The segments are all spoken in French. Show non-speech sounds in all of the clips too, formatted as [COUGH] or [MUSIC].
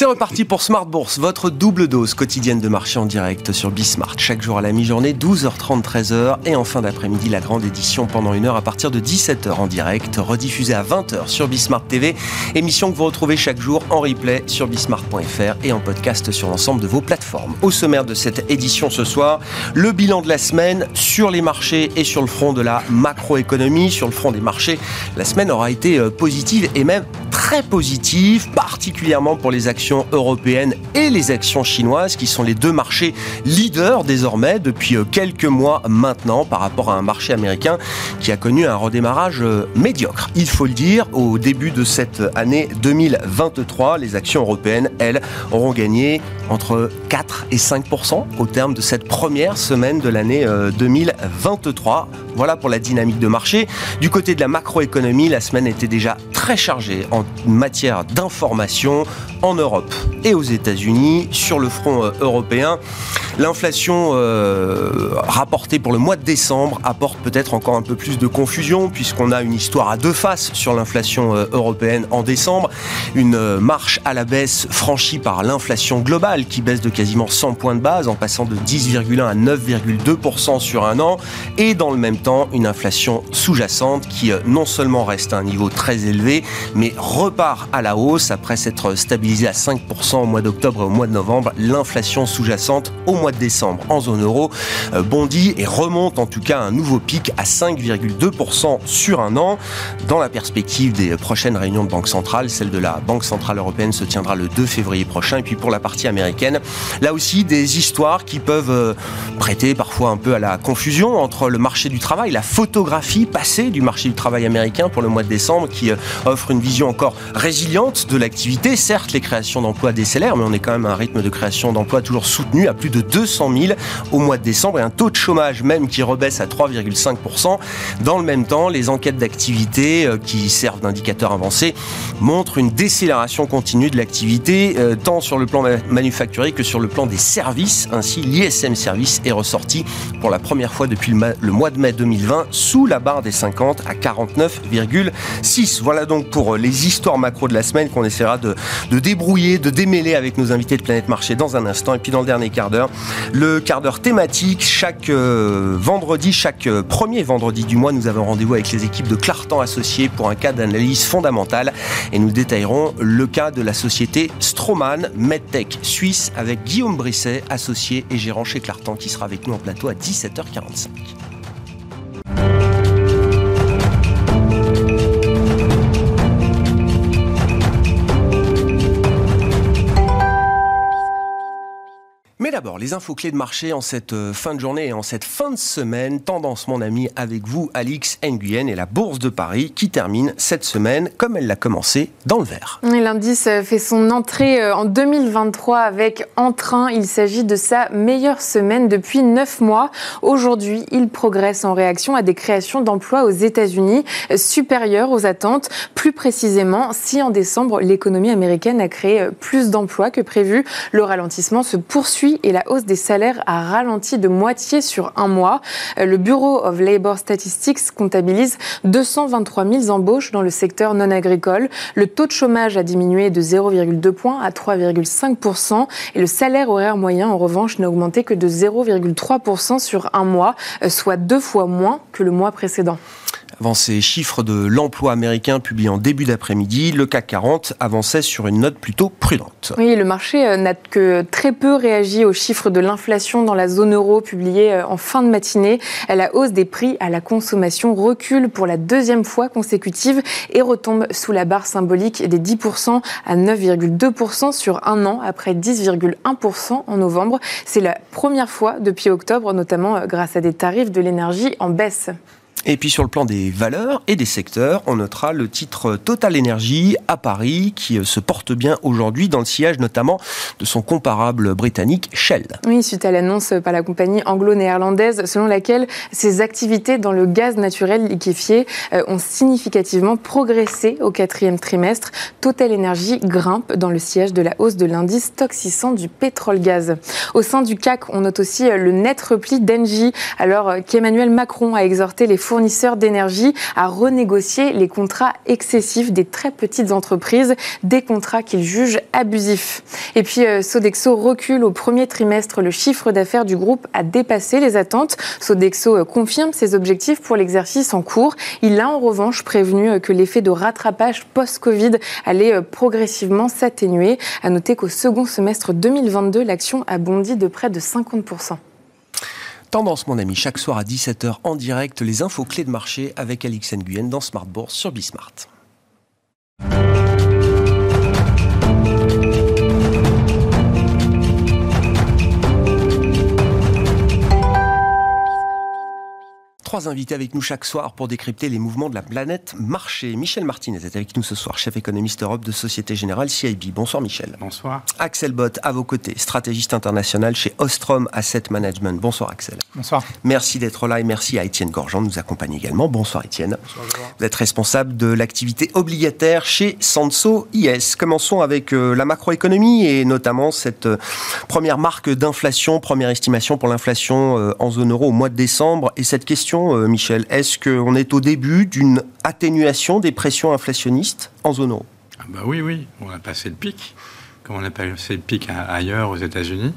C'est reparti pour Smart Bourse, votre double dose quotidienne de marché en direct sur Bismart. Chaque jour à la mi-journée, 12h30, 13h. Et en fin d'après-midi, la grande édition pendant une heure à partir de 17h en direct, rediffusée à 20h sur Bismart TV. Émission que vous retrouvez chaque jour en replay sur bismart.fr et en podcast sur l'ensemble de vos plateformes. Au sommaire de cette édition ce soir, le bilan de la semaine sur les marchés et sur le front de la macroéconomie. Sur le front des marchés, la semaine aura été euh, positive et même très positive, particulièrement pour les actions européennes et les actions chinoises, qui sont les deux marchés leaders désormais depuis euh, quelques mois maintenant par rapport à un marché américain qui a connu un redémarrage euh, médiocre. Il faut le dire, au début de cette année 2023, les actions européennes, elles, auront gagné entre 4 et 5% au terme de cette première semaine de l'année 2023. Voilà pour la dynamique de marché. Du côté de la macroéconomie, la semaine était déjà très chargée en matière d'information en Europe et aux États-Unis. Sur le front euh, européen, l'inflation euh, rapportée pour le mois de décembre apporte peut-être encore un peu plus de confusion puisqu'on a une histoire à deux faces sur l'inflation euh, européenne en décembre. Une marche à la baisse franchie par l'inflation globale qui baisse de quasiment 100 points de base en passant de 10,1 à 9,2% sur un an et temps une inflation sous-jacente qui non seulement reste à un niveau très élevé mais repart à la hausse après s'être stabilisée à 5% au mois d'octobre et au mois de novembre. L'inflation sous-jacente au mois de décembre en zone euro euh, bondit et remonte en tout cas à un nouveau pic à 5,2% sur un an. Dans la perspective des prochaines réunions de Banque centrale, celle de la Banque centrale européenne se tiendra le 2 février prochain. Et puis pour la partie américaine, là aussi des histoires qui peuvent euh, prêter parfois un peu à la confusion entre le marché du travail, la photographie passée du marché du travail américain pour le mois de décembre qui euh, offre une vision encore résiliente de l'activité. Certes, les créations d'emplois décélèrent, mais on est quand même à un rythme de création d'emplois toujours soutenu à plus de 200 000 au mois de décembre et un taux de chômage même qui rebaisse à 3,5%. Dans le même temps, les enquêtes d'activité euh, qui servent d'indicateur avancé montrent une décélération continue de l'activité, euh, tant sur le plan manufacturier que sur le plan des services. Ainsi, l'ISM Service est ressorti pour la première fois depuis le mois de mai 2020 sous la barre des 50 à 49,6. Voilà donc pour euh, les histoires macro de la semaine qu'on essaiera de, débrouiller, de démêler avec nos invités de Planète Marché dans un instant. Et puis dans le dernier quart d'heure, le quart d'heure thématique. Chaque euh, vendredi, chaque euh, premier vendredi du mois, nous avons rendez-vous avec les équipes de Clartan Associés pour un cas d'analyse fondamentale. Et nous détaillerons le cas de la société Stroman MedTech Suisse avec Guillaume Brisset, associé et gérant chez Clartan, qui sera avec nous en plateau à 17h45. D'abord, les infos clés de marché en cette euh, fin de journée et en cette fin de semaine. Tendance, mon ami, avec vous, Alix Nguyen et la Bourse de Paris qui termine cette semaine comme elle l'a commencé dans le vert. L'indice euh, fait son entrée euh, en 2023 avec Entrain. Il s'agit de sa meilleure semaine depuis 9 mois. Aujourd'hui, il progresse en réaction à des créations d'emplois aux États-Unis supérieures aux attentes. Plus précisément, si en décembre, l'économie américaine a créé plus d'emplois que prévu, le ralentissement se poursuit la hausse des salaires a ralenti de moitié sur un mois. Le Bureau of Labor Statistics comptabilise 223 000 embauches dans le secteur non agricole. Le taux de chômage a diminué de 0,2 points à 3,5% et le salaire horaire moyen, en revanche, n'a augmenté que de 0,3% sur un mois, soit deux fois moins que le mois précédent. Avant ces chiffres de l'emploi américain publiés en début d'après-midi, le CAC 40 avançait sur une note plutôt prudente. Oui, le marché euh, n'a que très peu réagi aux chiffres de l'inflation dans la zone euro publiés euh, en fin de matinée. La hausse des prix à la consommation recule pour la deuxième fois consécutive et retombe sous la barre symbolique des 10% à 9,2% sur un an après 10,1% en novembre. C'est la première fois depuis octobre, notamment euh, grâce à des tarifs de l'énergie en baisse. Et puis sur le plan des valeurs et des secteurs, on notera le titre Total Energy à Paris qui euh, se porte bien aujourd'hui dans le sillage notamment de son comparable britannique Shell. Oui, suite à l'annonce par la compagnie anglo-néerlandaise selon laquelle ses activités dans le gaz naturel liquéfié euh, ont significativement progressé au quatrième trimestre. Total Energy grimpe dans le sillage de la hausse de l'indice toxissant du pétrole-gaz. Au sein du CAC, on note aussi euh, le net repli d'Engie alors qu'Emmanuel Macron a exhorté les fournisseurs d'énergie à renégocier les contrats excessifs des très petites entreprises, des contrats qu'ils jugent abusifs. Et puis euh, Sodexo recule au premier trimestre. Le chiffre d'affaires du groupe a dépassé les attentes. Sodexo euh, confirme ses objectifs pour l'exercice en cours. Il a en revanche prévenu euh, que l'effet de rattrapage post-Covid allait progressivement s'atténuer. À noter qu'au second semestre 2022, l'action a bondi de près de 50%. Tendance, mon ami, chaque soir à 17h en direct, les infos clés de marché avec Alix Nguyen dans Smart Bourse sur Bismart. Trois invités avec nous chaque soir pour décrypter les mouvements de la planète marché. Michel Martinez est avec nous ce soir, chef économiste Europe de Société Générale CIB. Bonsoir Michel. Bonsoir. Axel Bott à vos côtés, stratégiste international chez Ostrom Asset Management. Bonsoir Axel. Bonsoir. Merci d'être là et merci à Étienne Gorgean de nous accompagner également. Bonsoir Étienne. Bonsoir. Vous êtes responsable de l'activité obligataire chez Sanso IS. Commençons avec euh, la macroéconomie et notamment cette euh, première marque d'inflation, première estimation pour l'inflation euh, en zone euro au mois de décembre. Et cette question euh, Michel. Est-ce qu'on est au début d'une atténuation des pressions inflationnistes en zone euro? Ah bah Oui, oui, on a passé le pic. Comme on a passé le pic ailleurs aux États-Unis,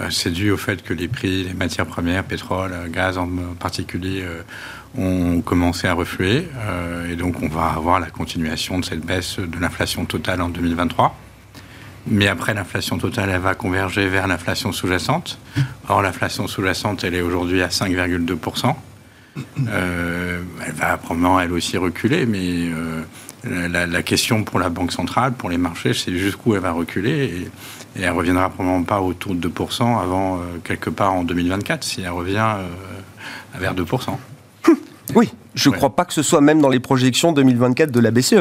euh, c'est dû au fait que les prix des matières premières, pétrole, gaz en particulier, euh, ont commencé à refluer. et donc on va avoir la continuation de cette baisse de l'inflation totale en 2023. Mais après, l'inflation totale, elle va converger vers l'inflation sous-jacente. Or, l'inflation sous-jacente, elle est aujourd'hui à 5,2%. Euh, elle va probablement elle aussi reculer, mais euh, la, question pour la Banque centrale, pour les marchés, c'est jusqu'où elle va reculer. Et, et, elle reviendra probablement pas autour de 2% avant euh, quelque part en 2024, si elle revient vers 2%. Oui, je ne crois pas que ce soit même dans les projections 2024 de la BCE.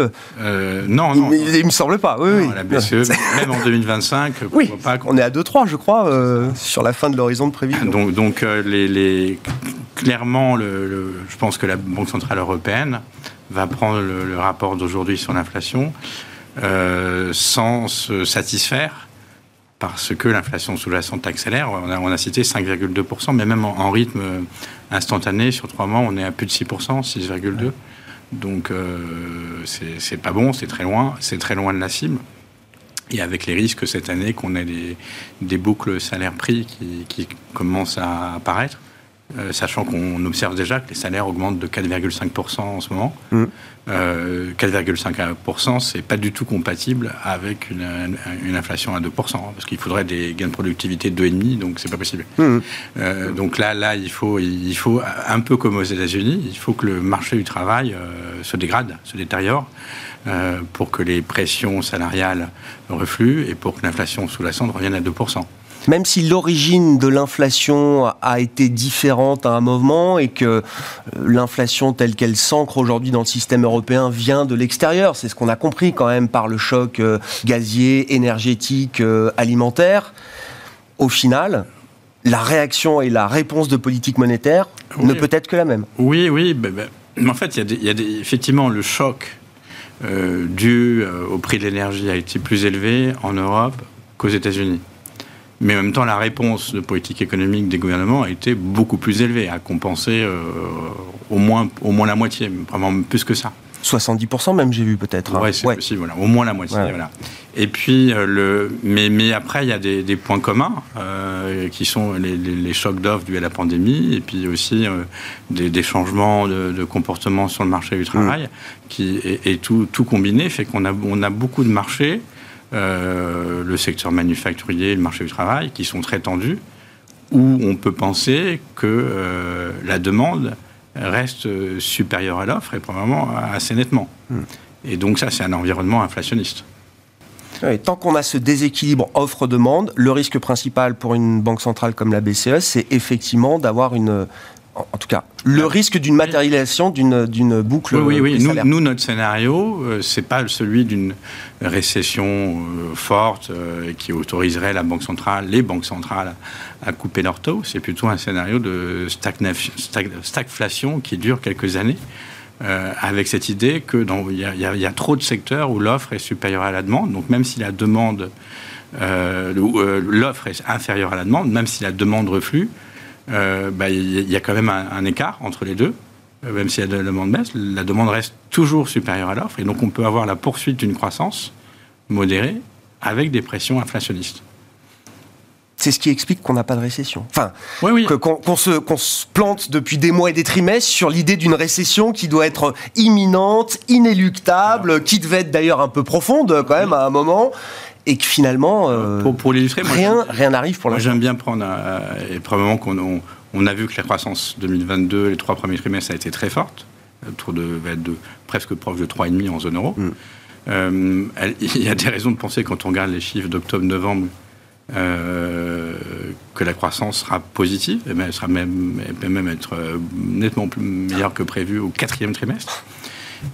non, non. Il, ne me semble pas. Oui, La BCE, même en 2025, [LAUGHS] oui, pas on est à 2-3, je crois, sur la fin de l'horizon de prévision. Donc, donc les, les, clairement, le, je pense que la Banque Centrale Européenne va prendre le, rapport d'aujourd'hui sur l'inflation euh, sans se satisfaire parce que l'inflation sous-jacente accélère. On a, on a cité 5,2%, mais même en, rythme instantané, sur trois mois, on est à plus de 6%, 6,2%. Donc, euh, c'est pas bon, c'est très loin, c'est très loin de la cible. Et avec les risques cette année qu'on ait des, des boucles salaires-prix qui, qui commencent à apparaître. Euh, sachant qu'on observe déjà que les salaires augmentent de 4,5% en ce moment. 4,5%, mm. euh, c'est pas du tout compatible avec une, inflation à 2%, hein, parce qu'il faudrait des gains de productivité de 2,5%, donc c'est pas possible. Mm. Euh, donc là, là, il faut, il faut, un peu comme aux États-Unis, il faut que le marché du travail se dégrade, se détériore. pour que les pressions salariales refluent et pour que l'inflation sous-jacente revienne à 2% même si l'origine de l'inflation a été différente à un moment et que euh, l'inflation telle qu'elle s'ancre aujourd'hui dans le système européen vient de l'extérieur, c'est ce qu'on a compris quand même par le choc euh, gazier, énergétique, euh, alimentaire, au final, la réaction et la réponse de politique monétaire ne peut être que la même. Oui, oui. Ben, ben, en fait, il y a, effectivement le choc dû au prix de l'énergie a été plus élevé en Europe qu'aux États-Unis. Mais en même temps, la réponse de politique économique des gouvernements a été beaucoup plus élevée, à compenser euh, au, moins, au moins la moitié, vraiment plus que ça. 70% même, j'ai vu peut-être. Hein. Oui, c'est possible, voilà. au moins la moitié. Voilà. Et puis, euh, le, mais, mais après, il y a des, des points communs euh, qui sont les, les, chocs d'offres dus à la pandémie et puis aussi des, des, changements de, de, comportement sur le marché du travail. Mm. Qui, et, et, tout, tout combiné fait qu'on a, on a beaucoup de marchés euh, le secteur manufacturier, le marché du travail, qui sont très tendus, où on peut penser que euh, la demande reste supérieure à l'offre et probablement assez nettement. Hmm. Et donc ça, c'est un environnement inflationniste. tant qu'on a ce déséquilibre offre-demande, le risque principal pour une banque centrale comme la BCE, c'est effectivement d'avoir une en, tout cas, le risque d'une matérialisation d'une boucle. Oui, oui, oui. Nous, notre scénario, euh, c'est pas celui d'une récession euh, forte euh, qui autoriserait la banque centrale, les banques centrales, à couper leur taux. C'est plutôt un scénario de stagflation qui dure quelques années. avec cette idée que il y, a trop de secteurs où l'offre est supérieure à la demande. Donc même si la demande, l'offre est inférieure à la demande, même si la demande reflue, euh, bah, il y a quand même un, écart entre les deux. Euh, même si la demande baisse, la demande reste toujours supérieure à l'offre. Et donc, on peut avoir la poursuite d'une croissance modérée avec des pressions inflationnistes c'est ce qui explique qu'on n'a pas de récession. Enfin, qu'on se, se, plante depuis des mois et des trimestres sur l'idée d'une récession qui doit être imminente, inéluctable, qui devait être d'ailleurs un peu profonde quand même à un moment, et que finalement, euh, pour, l'illustrer, rien n'arrive pour l'instant. J'aime bien prendre, euh, et probablement qu'on on, a vu que la croissance 2022, les trois premiers trimestres, a été très forte, autour de, de presque proche de 3,5 en zone euro. Mm. Euh, il y a des raisons de penser, quand on regarde les chiffres d'octobre-novembre, que la croissance sera positive, et elle, sera même, elle peut même être nettement plus meilleure que prévu au quatrième trimestre.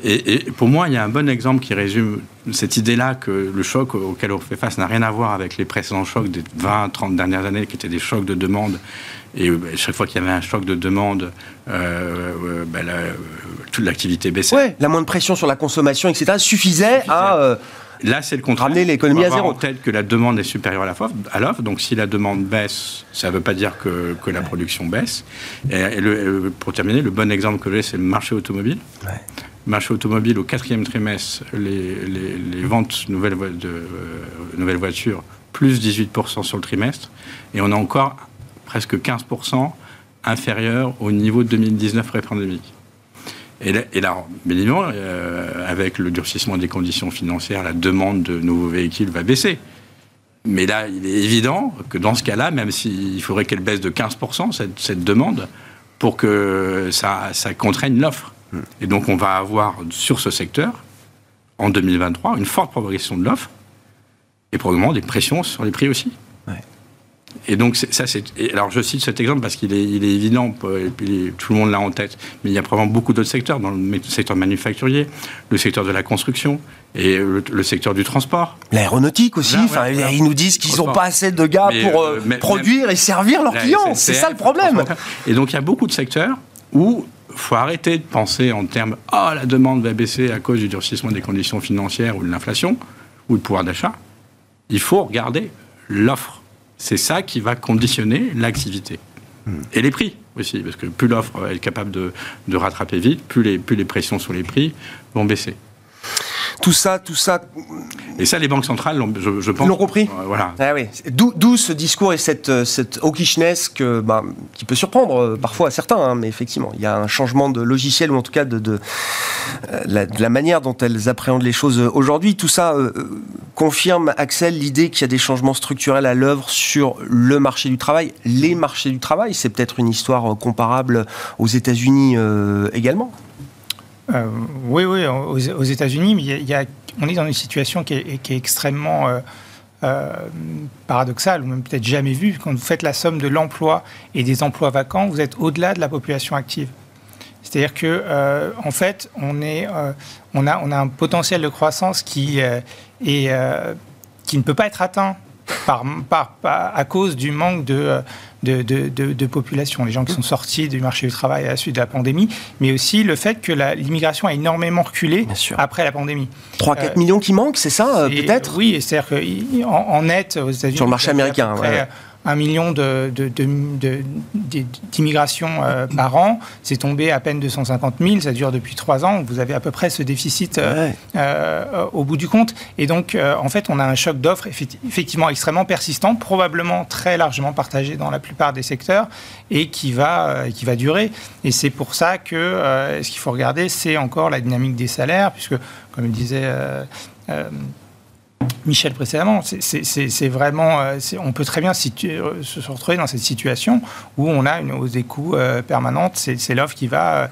Et, pour moi, il y a un bon exemple qui résume cette idée-là que le choc auquel on fait face n'a rien à voir avec les précédents chocs des 20, 30 dernières années qui étaient des chocs de demande. Et euh, chaque fois qu'il y avait un choc de demande, euh, euh ben, toute l'activité baissait. Ouais, la moindre pression sur la consommation, etc., suffisait, à. Euh, Là, c'est le contraire. Ramener l'économie à zéro. tête que la demande est supérieure à l'offre. Donc, si la demande baisse, ça ne veut pas dire que, que la production baisse. Et, pour terminer, le bon exemple que j'ai, c'est le marché automobile. Ouais marché automobile, au quatrième trimestre, les, ventes nouvelles, de euh, nouvelles voitures, plus 18% sur le trimestre. Et on a encore presque 15% inférieur au niveau de 2019 pré-pandémique. Et là, évidemment, euh, avec le durcissement des conditions financières, la demande de nouveaux véhicules va baisser. Mais là, il est évident que dans ce cas-là, même s'il faudrait qu'elle baisse de 15%, cette, cette, demande, pour que ça, ça contraigne l'offre. Et donc, on va avoir sur ce secteur, en 2023, une forte progression de l'offre et probablement des pressions sur les prix aussi. Et donc, ça, c'est. Alors, je cite cet exemple parce qu'il est, il est évident, et puis tout le monde l'a en tête, mais il y a probablement beaucoup d'autres secteurs, dans le secteur manufacturier, le secteur de la construction et le, secteur du transport. L'aéronautique aussi. enfin, Ils nous disent qu'ils n'ont pas assez de gars pour euh, euh, produire et servir leurs clients. C'est ça le problème. Et donc, il y a beaucoup de secteurs où faut arrêter de penser en termes ah la demande va baisser à cause du durcissement des conditions financières ou de l'inflation ou le pouvoir d'achat. Il faut regarder l'offre. C'est ça qui va conditionner l'activité. Hmm. Et les prix aussi, parce que plus l'offre est capable de, de rattraper vite, plus les, plus les pressions sur les prix vont baisser. Tout ça, tout ça. Et ça, les banques centrales, je, je pense. L'ont compris. voilà. Ah oui. D'où ce discours et cette, euh, cette hawkishness que, bah, qui peut surprendre euh, parfois à certains, hein, mais effectivement, il y a un changement de logiciel ou en tout cas de, de, euh, la, manière dont elles appréhendent les choses aujourd'hui. Tout ça confirme, Axel, l'idée qu'il y a des changements structurels à l'œuvre sur le marché du travail, les marchés du travail. C'est peut-être une histoire comparable aux États-Unis également. Euh, oui, oui, aux, États-Unis, mais on est dans une situation qui est, extrêmement euh, euh, paradoxale, ou même peut-être jamais vue. Quand vous faites la somme de l'emploi et des emplois vacants, vous êtes au-delà de la population active. C'est-à-dire que, en fait, on, a, un potentiel de croissance qui, ne peut pas être atteint à cause du manque de, de, de, population, les gens qui sont sortis du marché du travail à la suite de la pandémie, mais aussi le fait que l'immigration a énormément reculé après la pandémie. 3-4 euh, millions qui manquent, c'est ça, euh, peut-être? Oui, c'est-à-dire qu'en en net, aux États-Unis. Sur le marché américain, un million d'immigration euh, par an. C'est tombé à peine 250 000. Ça dure depuis trois ans. Vous avez à peu près ce déficit euh, euh, au bout du compte. Et donc, en fait, on a un choc d'offres effectivement extrêmement persistant, probablement très largement partagé dans la plupart des secteurs et qui va, qui va durer. Et c'est pour ça que ce qu'il faut regarder, c'est encore la dynamique des salaires, puisque, comme le disait Michel précédemment, c'est vraiment, euh, on peut très bien euh, se retrouver dans cette situation où on a une hausse des coûts euh, permanente. C'est l'offre qui va,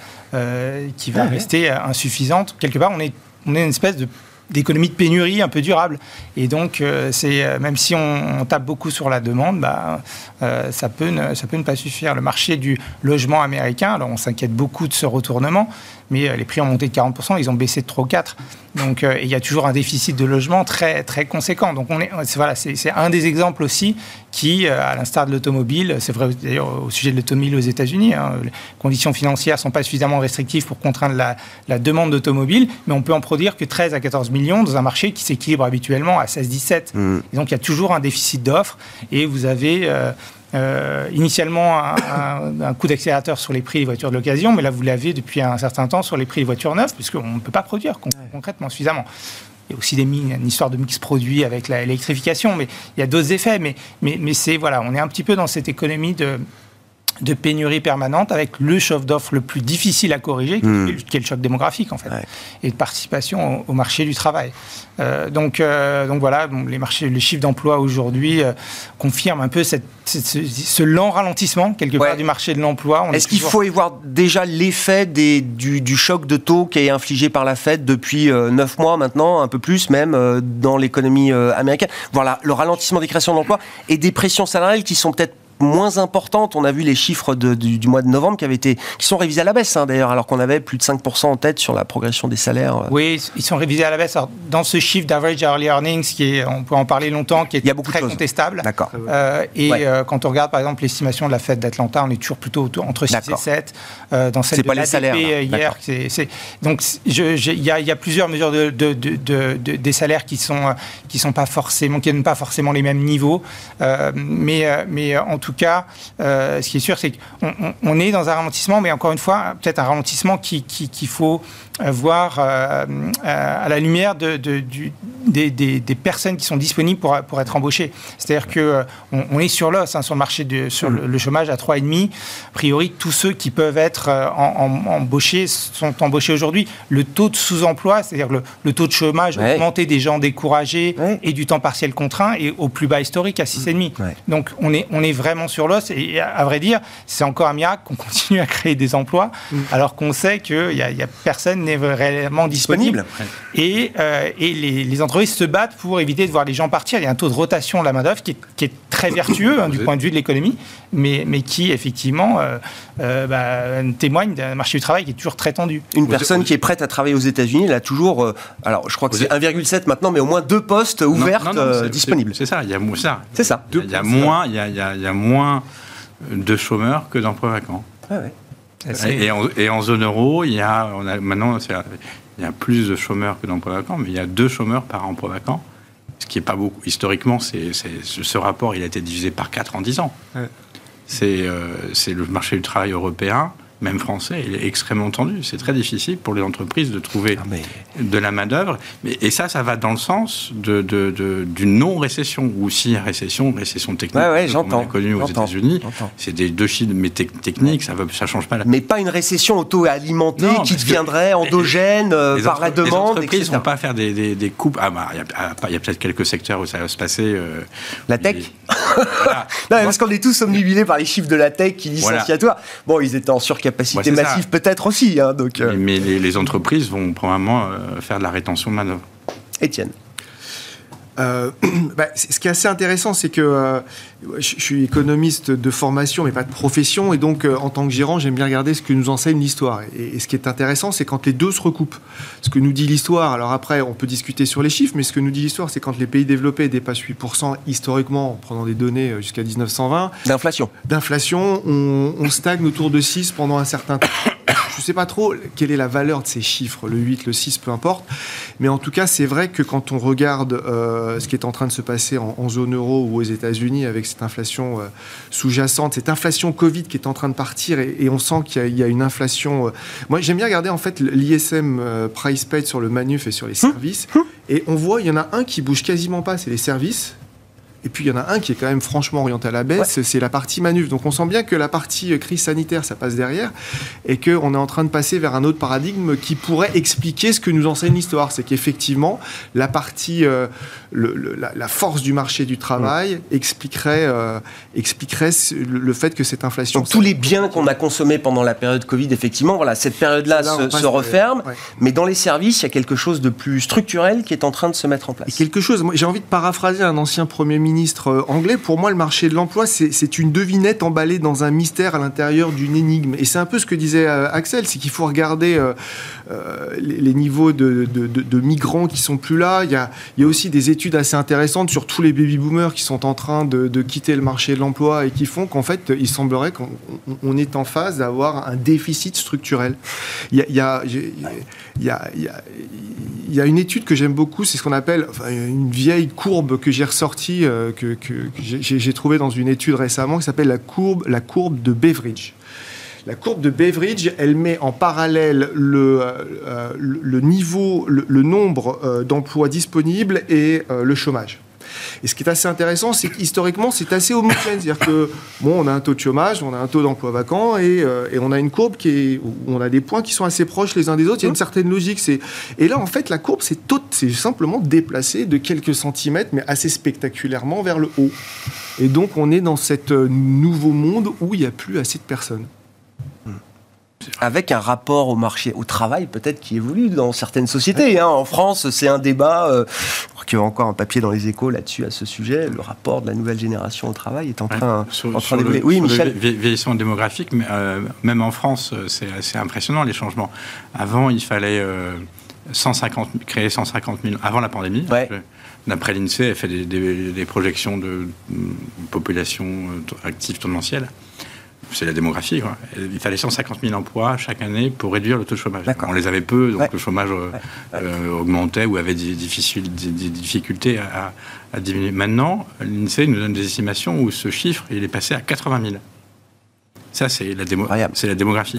qui va rester insuffisante. Quelque part, on est, on est une espèce de d'économie de pénurie un peu durable. Et donc, euh, c'est même si on, tape beaucoup sur la demande, bah, euh, ça, peut ne, ça peut ne pas suffire. Le marché du logement américain, alors on s'inquiète beaucoup de ce retournement, mais les prix ont monté de 40%, ils ont baissé de 3% 4. Donc, il y a toujours un déficit de logement très, très conséquent. Donc, on est, voilà, c'est un des exemples aussi qui, à l'instar de l'automobile, c'est vrai d'ailleurs au sujet de l'automobile aux États-Unis, hein, les conditions financières ne sont pas suffisamment restrictives pour contraindre la, la demande d'automobile, mais on peut en produire que 13 à 14 millions dans un marché qui s'équilibre habituellement à 16-17. Mm. Et donc il y a toujours un déficit d'offres et vous avez euh, euh, initialement un, coup d'accélérateur sur les prix des voitures de l'occasion, mais là vous l'avez depuis un certain temps sur les prix des voitures neuves, puisqu'on ne peut pas produire concrètement suffisamment. Il y a aussi des, une histoire de mix produit avec l'électrification, mais il y a d'autres effets. Mais, mais, mais c'est voilà, on est un petit peu dans cette économie de, de pénurie permanente avec le choc d'offres le plus difficile à corriger, qui est hmm. le choc démographique en fait, et de participation au, marché du travail. Euh, donc, euh, donc voilà, les, marchés, les chiffres d'emploi aujourd'hui euh, confirment un peu cette, ce, lent ralentissement quelque part du marché de l'emploi. Est-ce qu'il faut y voir déjà l'effet du, du, choc de taux qui est infligé par la Fed depuis neuf mois maintenant, un peu plus même, dans l'économie américaine? Voilà, le ralentissement des créations d'emplois et des pressions salariales qui sont peut-être moins importante. On a vu les chiffres du, mois de novembre qui, avaient été, qui sont révisés à la baisse, hein, d'ailleurs, alors qu'on avait plus de 5% en tête sur la progression des salaires. Euh. Oui, ils sont révisés à la baisse. dans ce chiffre d'average early earnings, qui est, on peut en parler longtemps, qui est beaucoup très contestable. D'accord. Euh, et euh, quand on regarde, par exemple, l'estimation de la fête d'Atlanta, on est toujours plutôt entre 6 et 7. dans celle de pas les salaires, hier, c'est, donc il y, a plusieurs mesures de, de, de, des salaires qui sont qui sont pas forcément, qui n'ont pas forcément les mêmes niveaux, mais mais en tout cas, euh, ce qui est sûr, c'est qu'on est dans un ralentissement, mais encore une fois, peut-être un ralentissement qu'il qui, faut euh, voir euh, à la lumière de, du, des, personnes qui sont disponibles pour, pour être embauchées. C'est-à-dire qu'on on est sur l'os, hein, sur le marché, de, sur le, chômage à 3,5. A priori, tous ceux qui peuvent être embauchés sont embauchés aujourd'hui. Le taux de sous-emploi, c'est-à-dire le, taux de chômage augmenté des gens découragés et du temps partiel contraint est au plus bas historique à 6,5. Donc on est, on est vraiment sur l'os. Et à vrai dire, c'est encore un miracle qu'on [LAUGHS] continue à créer des emplois, mm. alors qu'on sait que y a, y a personne n'est réellement disponible. Et, euh, et les, entreprises se battent pour éviter de voir les gens partir. Il y a un taux de rotation de la main-d'œuvre qui, est très vertueux hein, du point de vue de l'économie, mais, mais qui, effectivement, euh, euh, bah, témoigne d'un marché du travail qui est toujours très tendu. Une personne qui est prête à travailler aux États-Unis, elle a toujours, alors je crois que c'est 1,7 maintenant, mais au moins deux postes ouverts disponibles. C'est ça, il y a ça. C'est ça. Il y a moins, il y a, il y a moins de chômeurs que d'emplois vacants. Ah et, en, zone euro, il y a, on a maintenant, il y a plus de chômeurs que d'emplois vacants, mais il y a deux chômeurs par emploi vacant, ce qui n'est pas beaucoup. Historiquement, c'est, ce rapport, il a été divisé par 4 en 10 ans. C'est, euh, c'est le marché du travail européen même français, il est extrêmement tendu. C'est très difficile pour les entreprises de trouver ah, de la main-d'œuvre. Et ça, ça va dans le sens d'une de, de, non-récession, ou si récession, récession technique, ouais, ouais, on connu aux États-Unis. C'est des deux chiffres, mais techniques, ça ne ça change pas. La... Mais pas une récession auto-alimentée qui deviendrait endogène euh, par la demande. Les entreprises ne vont pas faire des, des, des coupes. Ah, bah, il y a, peut-être quelques secteurs où ça va se passer. Euh, la tech [LAUGHS] non, Parce qu'on est tous omnibilés par les chiffres de la tech qui licenciatoires. Bon, ils étaient en surcapacité capacité massive peut-être aussi. Hein, donc, euh. Mais, les, entreprises vont probablement euh, faire de la rétention de manœuvre. Étienne. Euh, [CLEARS THROAT] bah, ce qui est assez intéressant, c'est que euh, je, suis économiste de formation, mais pas de profession, et donc euh, en tant que gérant, j'aime bien regarder ce que nous enseigne l'histoire. Et, ce qui est intéressant, c'est quand les deux se recoupent. Ce que nous dit l'histoire, alors après, on peut discuter sur les chiffres, mais ce que nous dit l'histoire, c'est quand les pays développés dépassent 8% historiquement, en prenant des données jusqu'à 1920. D'inflation. D'inflation, on, on stagne autour de 6 pendant un certain temps. Je ne sais pas trop quelle est la valeur de ces chiffres, le 8, le 6, peu importe. Mais en tout cas, c'est vrai que quand on regarde euh, ce qui est en train de se passer en, zone euro ou aux États-Unis avec cette inflation euh, sous-jacente, cette inflation Covid qui est en train de partir et, on sent qu'il y, a une inflation. Euh, moi, j'aime bien regarder en fait l'ISM price paid sur le manuf et sur les services. Hum, hum. Et on voit, il y en a un qui bouge quasiment pas, c'est les services. Et puis il y en a un qui est quand même franchement orienté à la baisse, c'est la partie manuf. Donc on sent bien que la partie euh, crise sanitaire, ça passe derrière, et qu'on est en train de passer vers un autre paradigme qui pourrait expliquer ce que nous enseigne l'histoire. C'est qu'effectivement, la partie, euh, le, la, force du marché du travail expliquerait, euh, expliquerait le, fait que cette inflation... Donc tous les biens qu'on a consommés pendant la période Covid, effectivement, voilà, cette période-là se, referme, mais dans les services, il y a quelque chose de plus structurel qui est en train de se mettre en place. Et quelque chose, j'ai envie de paraphraser un ancien Premier ministre euh, anglais, pour moi, le marché de l'emploi, c'est une devinette emballée dans un mystère à l'intérieur d'une énigme. Et c'est un peu ce que disait euh, Axel, c'est qu'il faut regarder euh, les, niveaux de, migrants qui sont plus là. Il y, a, il y, a, aussi des études assez intéressantes sur tous les baby-boomers qui sont en train de, quitter le marché de l'emploi et qui font qu'en fait, il semblerait qu'on est en phase d'avoir un déficit structurel. Il y a, il y a, il y a une étude que j'aime beaucoup, c'est ce qu'on appelle une vieille courbe que j'ai ressortie euh, que, j'ai trouvé dans une étude récemment qui s'appelle la courbe, de Beveridge. La courbe de Beveridge, elle met en parallèle le, euh, niveau, le, nombre euh, d'emplois disponibles et le chômage. Et ce qui est assez intéressant, c'est qu'historiquement, c'est assez homogène. C'est-à-dire que, bon, on a un taux de chômage, on a un taux d'emploi vacant et, et, on a une courbe qui est, où on a des points qui sont assez proches les uns des autres. Il y a une certaine logique. Et là, en fait, la courbe, c'est simplement déplacé de quelques centimètres, mais assez spectaculairement vers le haut. Et donc, on est dans ce euh, nouveau monde où il n'y a plus assez de personnes avec un rapport au marché, au travail peut-être qui évolue dans certaines sociétés. Hein. En France, c'est un débat, euh, il y a encore un papier dans les échos là-dessus à ce sujet. Le rapport de la nouvelle génération au travail est en train, d'évoluer. Oui, Michel. Le vieillissement démographique, mais, euh, même en France, c'est assez impressionnant les changements. Avant, il fallait 150, euh, créer 150 000 avant la pandémie. D'après l'INSEE, elle fait des, des projections de population active tendancielle c'est la démographie. Il fallait 150 000 emplois chaque année pour réduire le taux de chômage. On les avait peu, donc le chômage euh, euh, augmentait ou avait des, difficultés à, diminuer. Maintenant, l'INSEE nous donne des estimations où ce chiffre il est passé à 80 000. Ça, c'est la, c'est la démographie.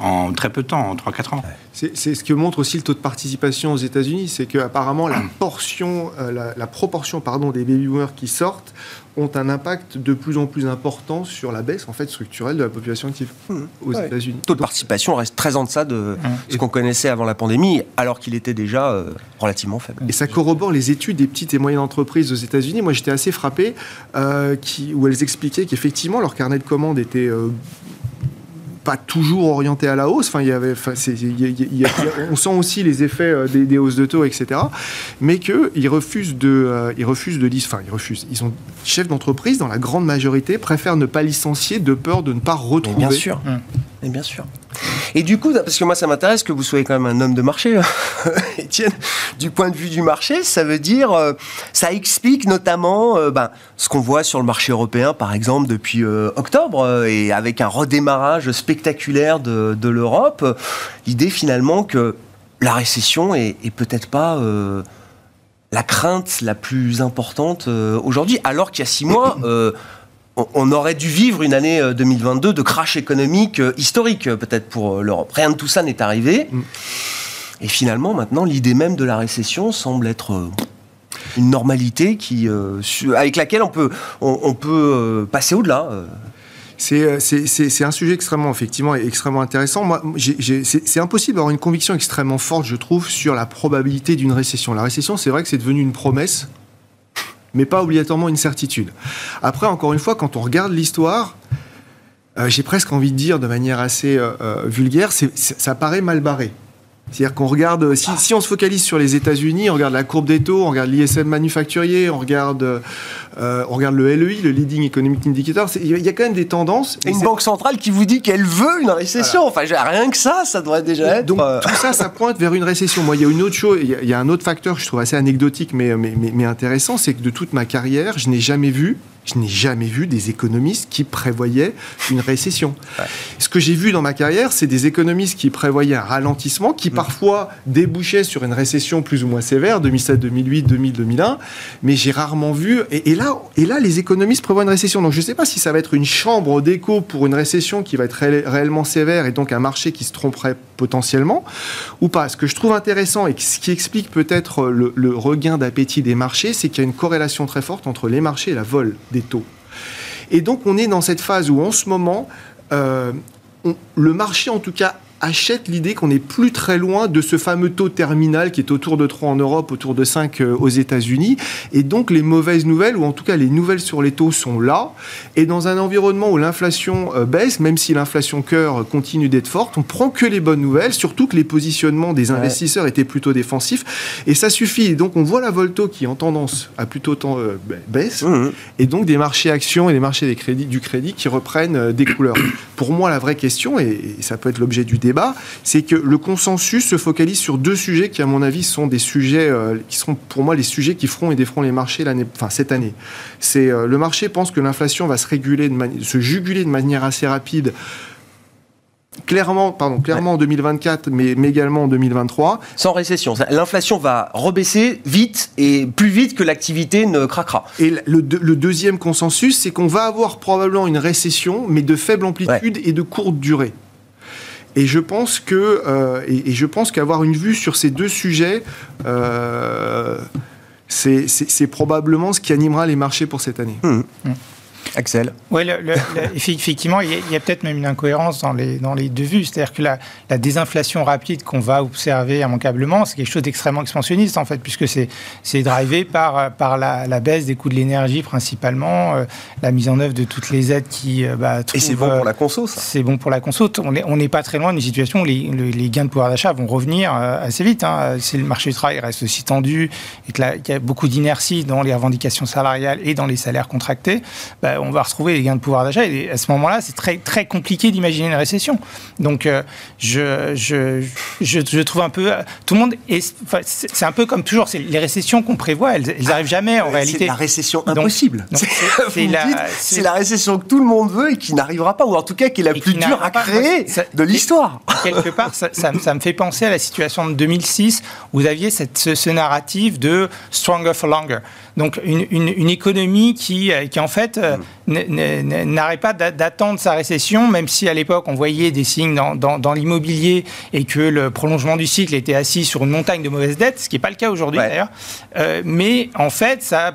En très peu de temps, en 3-4 ans. C'est ce que montre aussi le taux de participation aux États-Unis, c'est qu'apparemment la [CLEARS THROAT] portion, euh, la, la, proportion pardon, des baby boomers qui sortent ont un impact de plus en plus important sur la baisse en fait structurelle de la population active mmh. aux États-Unis. Le taux de participation reste très en deçà de mmh. ce qu'on connaissait avant la pandémie, alors qu'il était déjà euh, relativement faible. Et ça corrobore les études des petites et moyennes entreprises aux États-Unis. Moi, j'étais assez frappé euh, qui, où elles expliquaient qu'effectivement leur carnet de commandes était euh, pas toujours orienté à la hausse. Enfin, il y avait, on sent aussi les effets euh, des, hausses de taux, etc. Mais qu'ils refusent de, euh, ils refusent de, enfin, ils refusent. Ils sont chefs d'entreprise dans la grande majorité préfèrent ne pas licencier de peur de ne pas retrouver. bien sûr. Et bien sûr. Et du coup, parce que moi ça m'intéresse que vous soyez quand même un homme de marché, hein, [LAUGHS] Étienne, du point de vue du marché, ça veut dire, euh, ça explique notamment euh, ben, ce qu'on voit sur le marché européen, par exemple, depuis euh, octobre, et avec un redémarrage spectaculaire de, de l'Europe, l'idée finalement que la récession est, est peut-être pas la crainte la plus importante aujourd'hui, alors qu'il y a six mois [CLEARS THROAT] on aurait dû vivre une année 2022 euh, de crash économique euh, historique, euh, peut-être pour l'Europe. Rien de tout ça n'est arrivé. Mm. Et finalement, maintenant, l'idée même de la récession semble être une normalité qui, avec laquelle on peut, on, peut passer au-delà. C'est un sujet extrêmement, effectivement, extrêmement intéressant. Moi, c'est impossible d'avoir une conviction extrêmement forte, je trouve, sur la probabilité d'une récession. La récession, c'est vrai que c'est devenu une promesse mais pas obligatoirement une certitude. Après, encore une fois, quand on regarde l'histoire, euh, j'ai presque envie de dire de manière assez euh, euh, vulgaire, ça paraît mal barré. C'est-à-dire qu'on regarde, si, si, on se focalise sur les États-Unis, on regarde la courbe des taux, on regarde l'ISM manufacturier, on regarde, euh, on regarde le LEI, le Leading Economic Indicator, il y, a quand même des tendances. Et une banque centrale qui vous dit qu'elle veut une récession. Enfin, rien que ça, ça devrait déjà être. Donc euh, tout ça, ça pointe vers une récession. Moi, il y a une autre chose, il y, a un autre facteur que je trouve assez anecdotique mais, mais, mais, mais intéressant, c'est que de toute ma carrière, je n'ai jamais vu je n'ai jamais vu des économistes qui prévoyaient une récession. Ce que j'ai vu dans ma carrière, c'est des économistes qui prévoyaient un ralentissement, qui mm. parfois débouchait sur une récession plus ou moins sévère, 2007, 2008, 2000, 2001. Mais j'ai rarement vu. Et, là, et là, les économistes prévoient une récession. Donc je ne sais pas si ça va être une chambre d'écho pour une récession qui va être réellement sévère et donc un marché qui se tromperait potentiellement ou pas. Ce que je trouve intéressant et ce qui explique peut-être le, le regain d'appétit des marchés, c'est qu'il y a une corrélation très forte entre les marchés et la vol des taux. Et donc on est dans cette phase où en ce moment, euh, le marché en tout cas achète l'idée qu'on n'est plus très loin de ce fameux taux terminal qui est autour de 3 en Europe, autour de 5 euh, aux États-Unis. Et donc les mauvaises nouvelles, ou en tout cas les nouvelles sur les taux sont là. Et dans un environnement où l'inflation euh, baisse, même si l'inflation cœur continue d'être forte, on prend que les bonnes nouvelles, surtout que les positionnements des investisseurs étaient plutôt défensifs. Et ça suffit. Et donc on voit la Volto qui en tendance à plutôt euh, baisse. Mmh. Et donc des marchés actions et des marchés des crédits, du crédit qui reprennent des couleurs. Pour moi, la vraie question, et ça peut être l'objet du débat, c'est que le consensus se focalise sur deux sujets qui, à mon avis, sont des sujets euh, qui seront pour moi les sujets qui feront et déferont les marchés l'année, enfin cette année. C'est euh, le marché pense que l'inflation va se réguler, de se juguler de manière assez rapide clairement, pardon, clairement en 2024, mais, également en 2023. Sans récession. L'inflation va rebaisser vite et plus vite que l'activité ne craquera. Et le, deuxième consensus, c'est qu'on va avoir probablement une récession, mais de faible amplitude et de courte durée. Et je pense que, euh, et, je pense qu'avoir une vue sur ces deux sujets, euh, c'est probablement ce qui animera les marchés pour cette année. Mmh. Mmh. Axel Oui, [LAUGHS] effectivement, il y a, peut-être même une incohérence dans les, dans les deux vues. C'est-à-dire que la, la, désinflation rapide qu'on va observer immanquablement, c'est quelque chose d'extrêmement expansionniste, en fait, puisque c'est drivé par, par la, la, baisse des coûts de l'énergie principalement, euh, la mise en œuvre de toutes les aides qui. Euh, bah, Et c'est bon pour la conso, ça C'est bon pour la conso. On n'est on pas très loin d'une situation où les, les, gains de pouvoir d'achat vont revenir euh, assez vite. Hein. Si le marché du travail reste aussi tendu et qu'il y a beaucoup d'inertie dans les revendications salariales et dans les salaires contractés, bah, on va retrouver les gains de pouvoir d'achat. Et à ce moment-là, c'est très, très compliqué d'imaginer une récession. Donc, euh, je, je, je, trouve un peu. Tout le monde. C'est un peu comme toujours, c'est les récessions qu'on prévoit, elles n'arrivent jamais en réalité. C'est la récession impossible. C'est [LAUGHS] la, la, récession que tout le monde veut et qui n'arrivera pas, ou en tout cas qui est la plus dure à créer de l'histoire. Quelque part, ça, ça, me fait penser à la situation de 2006 où vous aviez cette, ce, narratif de stronger for longer. Donc, une, une, économie qui, euh, qui en fait, euh, mm n'arrête pas d'attendre sa récession, même si à l'époque on voyait des signes dans, l'immobilier et que le prolongement du cycle était assis sur une montagne de mauvaises dettes, ce qui n'est pas le cas aujourd'hui d'ailleurs. Euh, mais en fait, ça a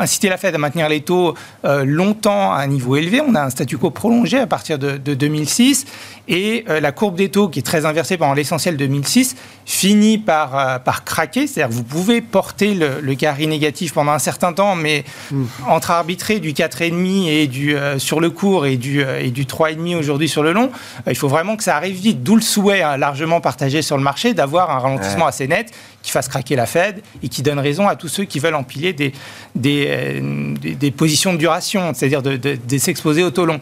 inciter la Fed à maintenir les taux euh, longtemps à un niveau élevé. On a un statu quo prolongé à partir de, 2006 et euh, la courbe des taux qui est très inversée pendant l'essentiel 2006 finit par, euh, par craquer. C'est-à-dire que vous pouvez porter le, le, carré négatif pendant un certain temps, mais hmm. entre arbitrer du 4,5 et du, sur le court et du, et du 3,5 aujourd'hui sur le long, il faut vraiment que ça arrive vite. D'où le souhait hein, largement partagé sur le marché d'avoir un ralentissement assez net qui fasse craquer la Fed et qui donne raison à tous ceux qui veulent empiler des, des, euh, des, positions de duration, c'est-à-dire de, de, s'exposer au taux long.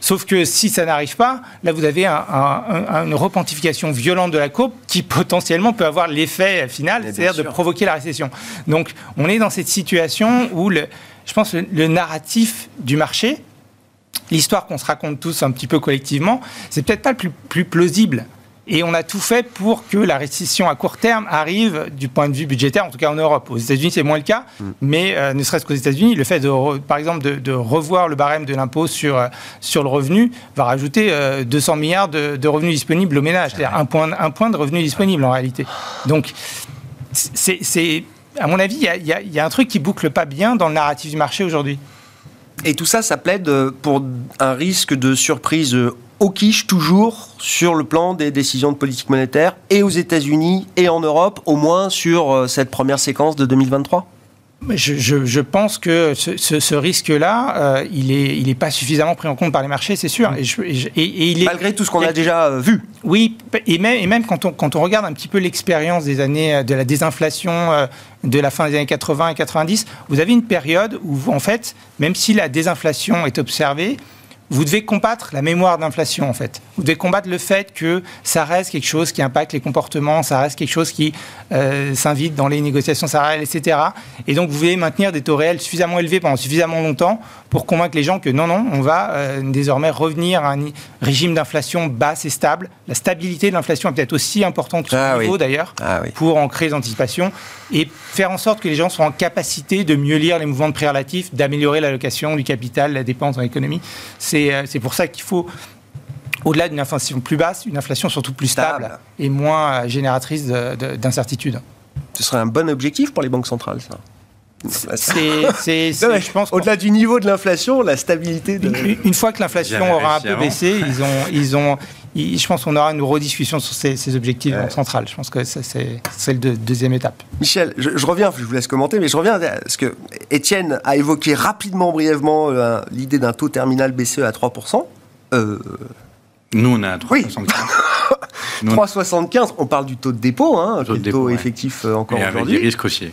Sauf que si ça n'arrive pas, là vous avez une repentification violente de la courbe qui [LAUGHS] potentiellement peut avoir l'effet final, c'est-à-dire de provoquer la récession. Donc on est dans cette situation où le, je pense le, le narratif du marché, l'histoire qu'on se raconte tous un petit peu collectivement, c'est peut-être pas le plus, plus plausible. Et on a tout fait pour que la récession à court terme arrive du point de vue budgétaire, en tout cas en Europe. Aux États-Unis, c'est moins le cas, mm. mais euh, ne serait-ce qu'aux États-Unis, le fait, de, par exemple, de, revoir le barème de l'impôt sur, euh, sur le revenu va rajouter 200 euh, milliards de, revenus disponibles aux ménages, c'est-à-dire un point, un point de revenus disponibles en réalité. Donc, c'est, à mon avis, il y, y a un truc qui boucle pas bien dans le narratif du marché aujourd'hui. Et tout ça, ça plaide pour un risque de surprise au quiche toujours sur le plan des décisions de politique monétaire et aux États-Unis et en Europe, au moins sur euh, cette première séquence de 2023 je, je, pense que ce, risque-là, euh, il n'est il est pas suffisamment pris en compte par les marchés, c'est sûr. Et, et, il est, Malgré tout ce qu'on a déjà euh, vu. Oui, et même, et même quand, on, quand on regarde un petit peu l'expérience des années de la désinflation de la fin des années 80 et 90, vous avez une période où, en fait, même si la désinflation est observée, vous devez combattre la mémoire d'inflation, en fait. Vous devez combattre le fait que ça reste quelque chose qui impacte les comportements, ça reste quelque chose qui euh, s'invite dans les négociations salariales, etc. Et donc, vous devez maintenir des taux réels suffisamment élevés pendant suffisamment longtemps pour convaincre les gens que non, non, on va euh, désormais revenir à un régime d'inflation basse et stable. La stabilité de l'inflation est peut-être aussi importante que ah, niveau, d'ailleurs, ah pour en créer des anticipations et faire en sorte que les gens soient en capacité de mieux lire les mouvements de prix relatifs, d'améliorer l'allocation du capital, la dépense dans l'économie. C'est pour ça qu'il faut au-delà d'une inflation plus basse, une inflation surtout plus stable, et moins euh, génératrice d'incertitude. Ce serait un bon objectif pour les banques centrales, ça c'est, [LAUGHS] je pense au-delà du niveau de l'inflation, la stabilité. De... Une, fois que l'inflation aura un peu baissé, ils ont, ils ont, je pense qu'on aura une rediscussion sur ces, objectifs ouais. centrales. Je pense que c'est, la deuxième étape. Michel, je, reviens, je vous laisse commenter, mais je reviens à ce que Étienne a évoqué rapidement, brièvement, euh, l'idée d'un taux terminal BCE à 3%. Euh, Nous, on est à 3,75. 3,75, on parle du taux de dépôt, hein, taux, de dépôt, effectif euh, encore aujourd'hui. Avec des risques haussiers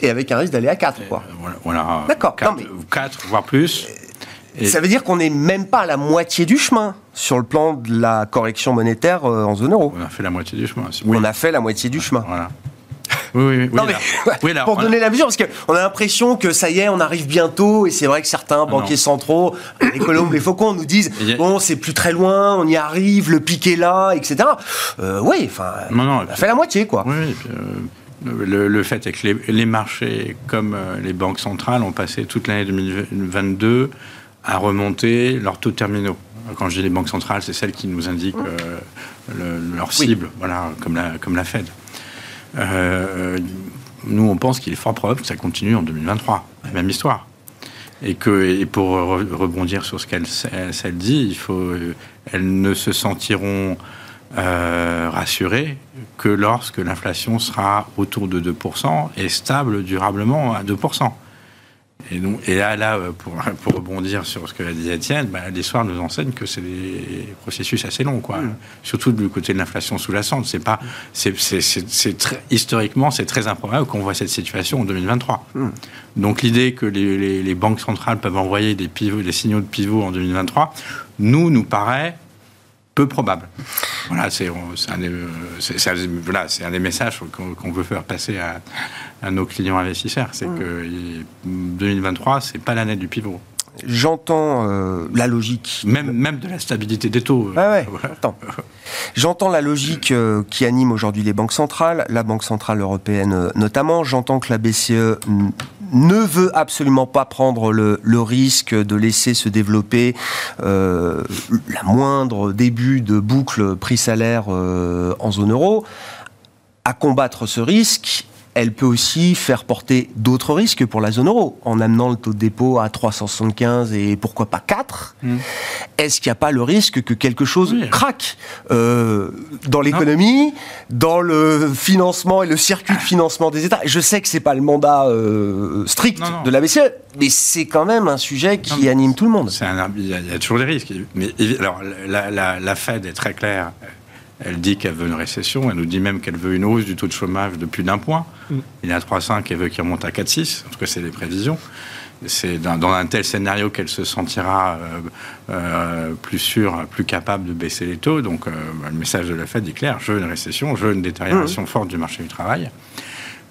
et avec un risque d'aller à 4. Quoi. Voilà. D'accord. 4, voire plus. Et ça veut dire qu'on n'est même pas à la moitié du chemin sur le plan de la correction monétaire euh, en zone euro. On a fait la moitié du chemin. On a fait la moitité du chemin. Voilà. Oui, oui, oui. pour donner la mesure, parce qu'on a l'impression que ça y est, on arrive bientôt, et c'est vrai que certains banquiers centraux, les colombes, les faucons, nous disent bon, c'est plus très loin, on y arrive, le pic est là, etc. Euh, oui, enfin, on a fait la moitié, quoi. Oui, euh, le, fait est que les, marchés, comme les banques centrales, ont passé toute l'année 2022 à remonter leurs taux terminaux. Quand je dis les banques centrales, c'est celles qui nous indiquent euh, leur cible, voilà, comme la, comme la Fed. Euh, nous, on pense qu'il est fort probable que ça continue en 2023, la même histoire. Et, que, et pour rebondir sur ce qu'elle dit, il faut, elles ne se sentiront euh, rassuré que lorsque l'inflation sera autour de 2% et stable durablement à 2%. Et, donc, et là, là pour, [LAUGHS] pour, rebondir sur ce que dit Étienne, bah, l'histoire nous enseigne que c'est des processus assez longs, quoi. Mm. Surtout du côté de l'inflation sous-jacente. C'est pas, c'est, c'est, très, historiquement, c'est très improbable qu'on voit cette situation en 2023. Mm. Donc l'idée que les, les, les, banques centrales peuvent envoyer des, pivots, des signaux de pivot en 2023, nous, nous paraît peu probable. Voilà, c'est un, voilà, un des messages qu'on veut faire passer à, à, nos clients investisseurs. C'est mmh. que 2023, c'est pas l'année du pivot. J'entends euh, la logique. Même, même de la stabilité des taux. Ah ouais, [LAUGHS] J'entends la logique euh, qui anime aujourd'hui les banques centrales, la Banque centrale européenne euh, notamment. J'entends que la BCE ne veut absolument pas prendre le, risque de laisser se développer la moindre début de boucle prix-salaire en zone euro. À combattre ce risque, elle peut aussi faire porter d'autres risques pour la zone euro, en amenant le taux de dépôt à 375 et pourquoi pas 4. Hmm. Est-ce qu'il n'y a pas le risque que quelque chose craque euh, dans l'économie, dans le financement et le circuit de financement des États? Je sais que c'est pas le mandat euh, strict de la BCE, mais c'est quand même un sujet qui anime tout le monde. il, y a, toujours des risques. Mais alors, la, la Fed est très claire elle dit qu'elle veut une récession, elle nous dit même qu'elle veut une hausse du taux de chômage de plus d'un point. Mm. Il est à 3,5, elle veut qu'il remonte à 4,6. En tout cas, c'est les prévisions. C'est dans, un tel scénario qu'elle se sentira euh, euh, plus sûre, plus capable de baisser les taux. Donc, euh, le message de la Fed est clair je veux une récession, je veux une détérioration mm. forte du marché du travail.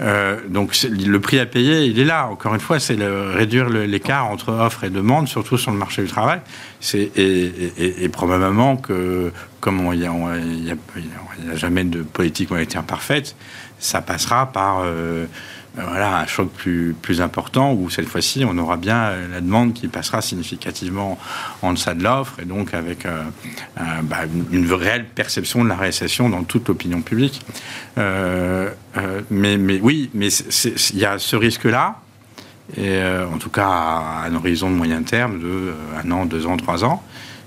Euh, donc le prix à payer, il est là. Encore une fois, c'est réduire l'écart entre offre et demande, surtout sur le marché du travail. Et, probablement que, comme il n'y a, jamais de politique monétaire parfaite, ça passera par euh, voilà, un choc plus, plus important où cette fois-ci on aura bien la demande qui passera significativement en deçà de l'offre et donc avec euh, bah, une, réelle perception de la récession dans toute l'opinion publique. Euh, euh, mais, oui, mais il y a ce risque-là. Et en tout cas à un horizon de moyen terme de un an, deux ans, trois ans,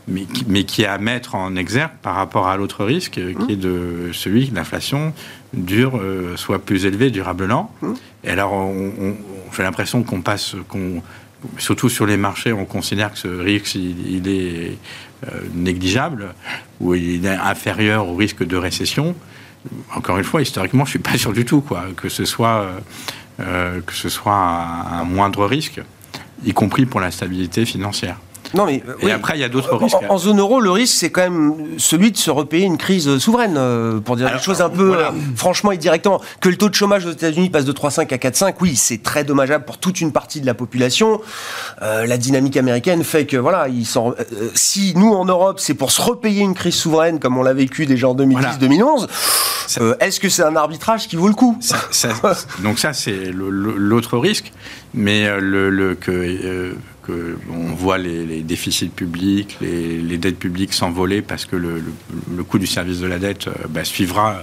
mais qui, mais qui est à mettre en exergue par rapport à l'autre risque, qui est de celui que l'inflation dure, soit plus élevée durablement, et alors, on, fait l'impression qu'on passe, qu'on, surtout sur les marchés, on considère que ce risque, il, est euh, négligeable, ou il est inférieur au risque de récession. Encore une fois, historiquement, je suis pas sûr du tout, quoi, que ce soit, euh, que ce soit un, moindre risque, y compris pour la stabilité financière. Non, mais, Et après, il y a d'autres risques. En, en zone euro, le risque, c'est quand même celui de se repayer une crise souveraine, euh, pour dire Alors, les choses un peu voilà. euh, franchement et directement. Que le taux de chômage aux États-Unis passe de 3,5 à 4,5, oui, c'est très dommageable pour toute une partie de la population. Euh, la dynamique américaine fait que, voilà, ils sont, euh, si nous, en Europe, c'est pour se repayer une crise souveraine comme on l'a vécu déjà en 2010-2011, Ça- euh, est-ce que c'est un arbitrage qui vaut le coup? Ça- ça- [LAUGHS] donc ça, c'est l'autre risque. Mais euh, le, le- que, euh, on voit les, déficits publics, les, dettes publiques s'envoler parce que le, coût du service de la dette euh, bah, suivra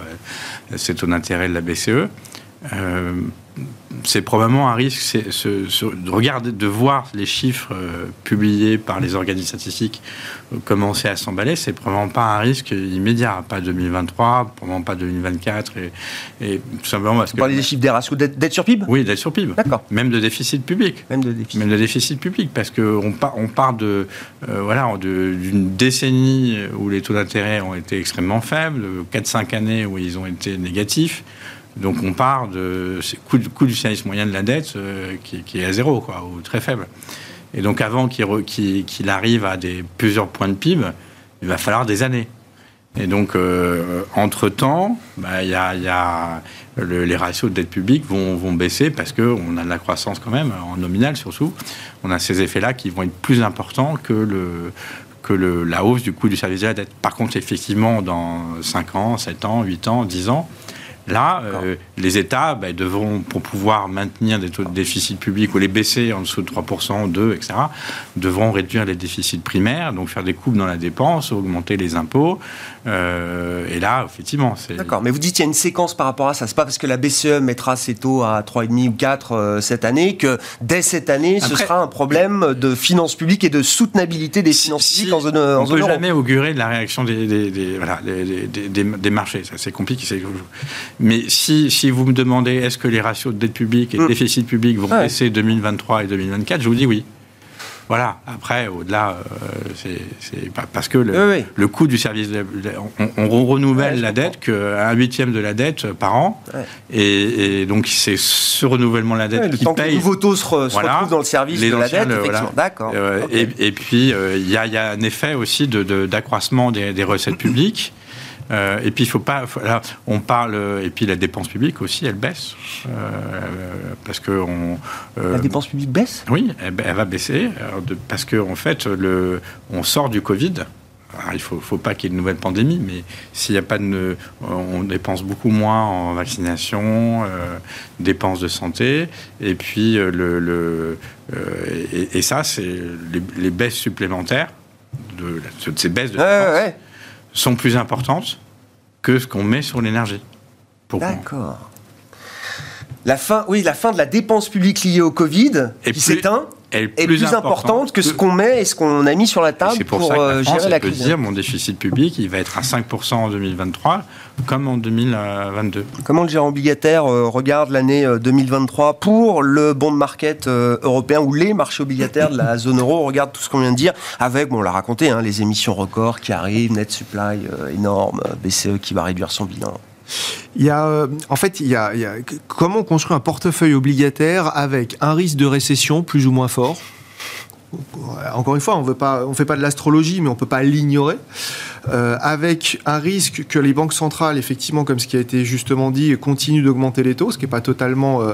euh, ces taux d'intérêt de la BCE. Euh, c'est probablement un risque, c'est ce- ce- de regarder, de voir les chiffres euh, publiés par les organismes statistiques euh, commencer à s'emballer. C'est probablement pas un risque immédiat, pas 2023, probablement pas 2024, et, et tout simplement parce Vous que parlez des chiffres des ratios dette sur PIB oui, dette sur PIB, D'accord. même de déficit public. Même de déficit. Même de déficit public, parce qu'on part, on part de, euh, voilà, de- d'une décennie où les taux d'intérêt ont été extrêmement faibles, 4-5 années où ils ont été négatifs. Donc on part de coût, coût du service moyen de la dette euh, qui, est à zéro, quoi, ou très faible. Et donc avant qu'il arrive à plusieurs points de PIB, il va falloir des années. Et donc, euh, entre-temps, bah, les ratios de dette publique vont, baisser parce qu'on a de la croissance quand même, en nominal surtout. On a ces effets-là qui vont être plus importants que, la hausse du coût du service de la dette. Par contre, effectivement, dans 5 ans, 7 ans, 8 ans, 10 ans, Là, euh, les États bah, devront, pour pouvoir maintenir des taux de déficit public ou les baisser en dessous de 3%, 2%, etc., devront réduire les déficits primaires, donc faire des coupes dans la dépense, augmenter les impôts. Euh, et là, effectivement, c'est... D'accord, mais vous dites qu'il y a une séquence par rapport à ça. C'est pas parce que la BCE mettra ses taux à 3,5 ou 4 euh, cette année que dès cette année, ce sera un problème de finances publiques et de soutenabilité des Si- finances si- publiques en zone, on en ne zone peut euro. jamais augurer de la réaction des, des- des- voilà, des, des- des- des marchés. Ça, c'est compliqué. Mais si, si vous me demandez est-ce que les ratios de dette publique et de Mm. déficit public vont Ouais. baisser 2023 et 2024, je vous dis oui. Voilà. Après, au-delà, euh, c'est parce que le, Oui, oui. le coût du service, de- on, on renouvelle Ouais, la dette qu'un huitième de la dette par an, Ouais. et, et donc c'est ce renouvellement de la dette Ouais, le qui temps que les paye. nouveaux taux se, re- se retrouvent dans le service de la dette, voilà. D'accord. Euh, et, et puis, euh, il y, a, il y a un effet aussi de- de- d'accroissement des, des recettes publiques. Euh, et puis, il faut pas. faut- là, on parle. Et puis, la dépense publique aussi, elle baisse. Euh, parce que. On, euh, La dépense publique baisse? Oui, elle, elle va baisser. parce qu'en en fait, le, on sort du Covid. Alors, il ne faut, faut pas qu'il y ait une nouvelle pandémie, mais s'il n'y a pas de. On dépense beaucoup moins en vaccination, euh, dépenses de santé, et puis euh, le. le euh, et, et ça, c'est les, les baisses supplémentaires de, ces baisses de ouais, ouais. sont plus importantes que ce qu'on met sur l'énergie. D'accord. La fin, oui, la fin de la dépense publique liée au Covid Et qui s'éteint est plus importante que ce qu'on met et ce qu'on a mis sur la table pour, pour, ça que euh, la France gérer la crise. dire mon déficit public, il va être à 5% en 2023, comme en 2022. Comment le gérant obligataire euh, regarde l'année euh, 2023 pour le bond market euh, européen ou les marchés obligataires de la [LAUGHS] zone euro On regarde tout ce qu'on vient de dire avec, bon, on l'a raconté, hein, les émissions records qui arrivent, net supply euh, énorme, euh, BCE qui va réduire son bilan. Il y a, euh, en fait, il y a, il y a- comment on construit un portefeuille obligataire avec un risque de récession plus ou moins fort? Encore une fois, on ne fait pas de l'astrologie, mais on ne peut pas l'ignorer. Euh, avec un risque que les banques centrales, effectivement, comme ce qui a été justement dit, continuent d'augmenter les taux, ce qui n'est pas totalement, euh,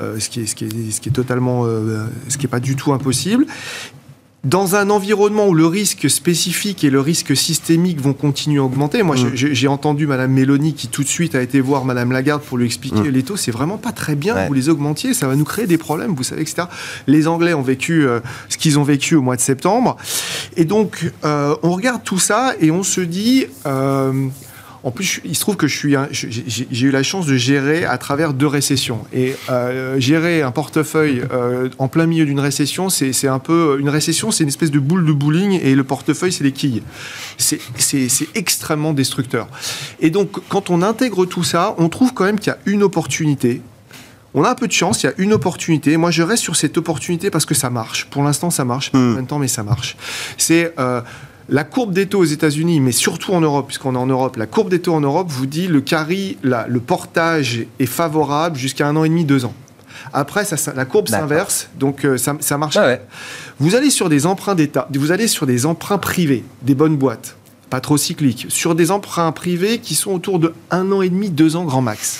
euh, ce qui est, totalement, ce qui est pas du tout impossible. Dans un environnement où le risque spécifique et le risque systémique vont continuer à augmenter, moi Mm. j'ai- entendu Madame Mélanie qui tout de suite a été voir Madame Lagarde pour lui expliquer Mm. les taux, c'est vraiment pas très bien, Ouais. vous les augmentiez, ça va nous créer des problèmes, vous savez, etc. Les Anglais ont vécu euh, ce qu'ils ont vécu au mois de septembre. Et donc, euh, on regarde tout ça et on se dit. euh, en plus, il se trouve que je suis, j'ai eu la chance de gérer à travers deux récessions. Et euh, gérer un portefeuille euh, en plein milieu d'une récession, c'est un peu une récession, c'est une espèce de boule de bowling et le portefeuille, c'est les quilles. C'est extrêmement destructeur. Et donc, quand on intègre tout ça, on trouve quand même qu'il y a une opportunité. On a un peu de chance, il y a une opportunité. Moi, je reste sur cette opportunité parce que ça marche. Pour l'instant, ça marche. Hmm. en même temps, mais ça marche. C'est euh, la courbe des taux aux États-Unis, mais surtout en Europe, puisqu'on est en Europe. La courbe des taux en Europe vous dit le carry, la- le portage est favorable jusqu'à un an et demi, deux ans. Après, ça, la courbe s'inverse, donc euh, ça, ça, marche. Ah ouais. Vous allez sur des emprunts d'État, vous allez sur des emprunts privés, des bonnes boîtes, pas trop cycliques, sur des emprunts privés qui sont autour de un an et demi, deux ans grand max.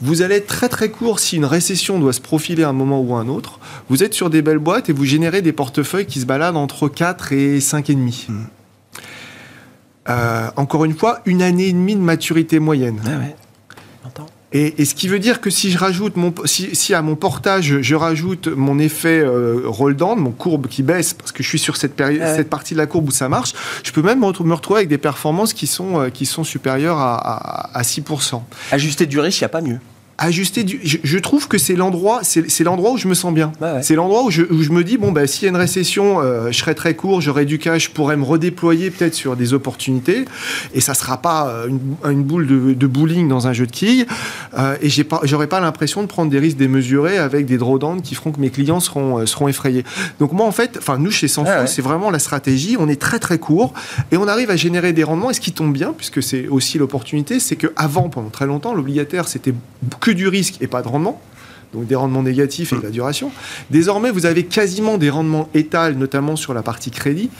Vous allez être très très court si une récession doit se profiler à un moment ou à un autre. Vous êtes sur des belles boîtes et vous générez des portefeuilles qui se baladent entre 4 et 5,5. Mmh. Euh, encore une fois, une année et demie de maturité moyenne. Ah ouais. Et, et, ce qui veut dire que si je rajoute mon, si, si à mon portage je rajoute mon effet euh, roll down, mon courbe qui baisse parce que je suis sur cette, période, ouais. cette partie de la courbe où ça marche, je peux même me retrouver avec des performances qui sont, euh, qui sont supérieures à, à, à 6%. Ajusté du risque, il n'y a pas mieux ajuster du... je, je, trouve que c'est l'endroit c'est l'endroit où je me sens bien. Ouais. c'est l'endroit où je, où je, me dis bon ben s'il y a une récession euh, je serai très court j'aurai du cash je pourrais me redéployer peut-être sur des opportunités. Et ça sera pas euh, une, une boule de, de, bowling dans un jeu de quilles. Euh, et j'ai pas j'aurais pas l'impression de prendre des risques démesurés avec des drawdowns qui feront que mes clients seront euh, seront effrayés. Donc moi en fait enfin nous chez Sanfran ouais, c'est vraiment la stratégie. On est très très court et on arrive à générer des rendements. Et ce qui tombe bien puisque c'est aussi l'opportunité c'est que avant pendant très longtemps l'obligataire c'était que du risque et pas de rendement, donc des rendements négatifs et de la duration. Désormais, vous avez quasiment des rendements étals, notamment sur la partie crédit,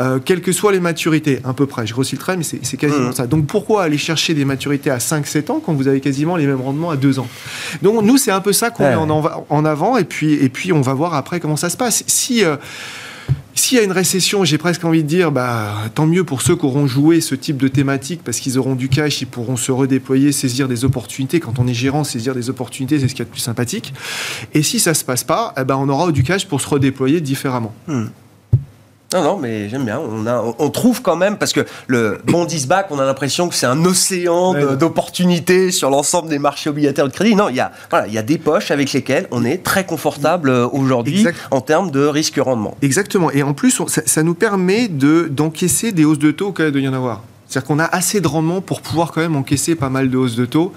euh, quelles que soient les maturités, à peu près. Je grossis le trait, mais c'est quasiment mmh. ça. Donc pourquoi aller chercher des maturités à 5-7 ans quand vous avez quasiment les mêmes rendements à 2 ans? Donc nous, c'est un peu ça qu'on ouais. met en, en, avant, et puis, et puis on va voir après comment ça se passe. Si... Euh, s'il y a une récession, j'ai presque envie de dire, bah, tant mieux pour ceux qui auront joué ce type de thématique parce qu'ils auront du cash, ils pourront se redéployer, saisir des opportunités. Quand on est gérant, saisir des opportunités, c'est ce qu'il y a de plus sympathique. Et si ça se passe pas, eh ben, on aura du cash pour se redéployer différemment. Hmm. Non, non, mais j'aime bien. On, a, on trouve quand même, parce que le Bondisback, on a l'impression que c'est un océan ouais. d'opportunités sur l'ensemble des marchés obligataires de crédit. Non, il y, a, voilà, il y a des poches avec lesquelles on est très confortable euh, aujourd'hui en termes de risque-rendement. Exactement. Et en plus, on, ça, ça, nous permet d'encaisser de, des hausses de taux au cas de y en avoir. C'est-à-dire qu'on a assez de rendement pour pouvoir quand même encaisser pas mal de hausses de taux.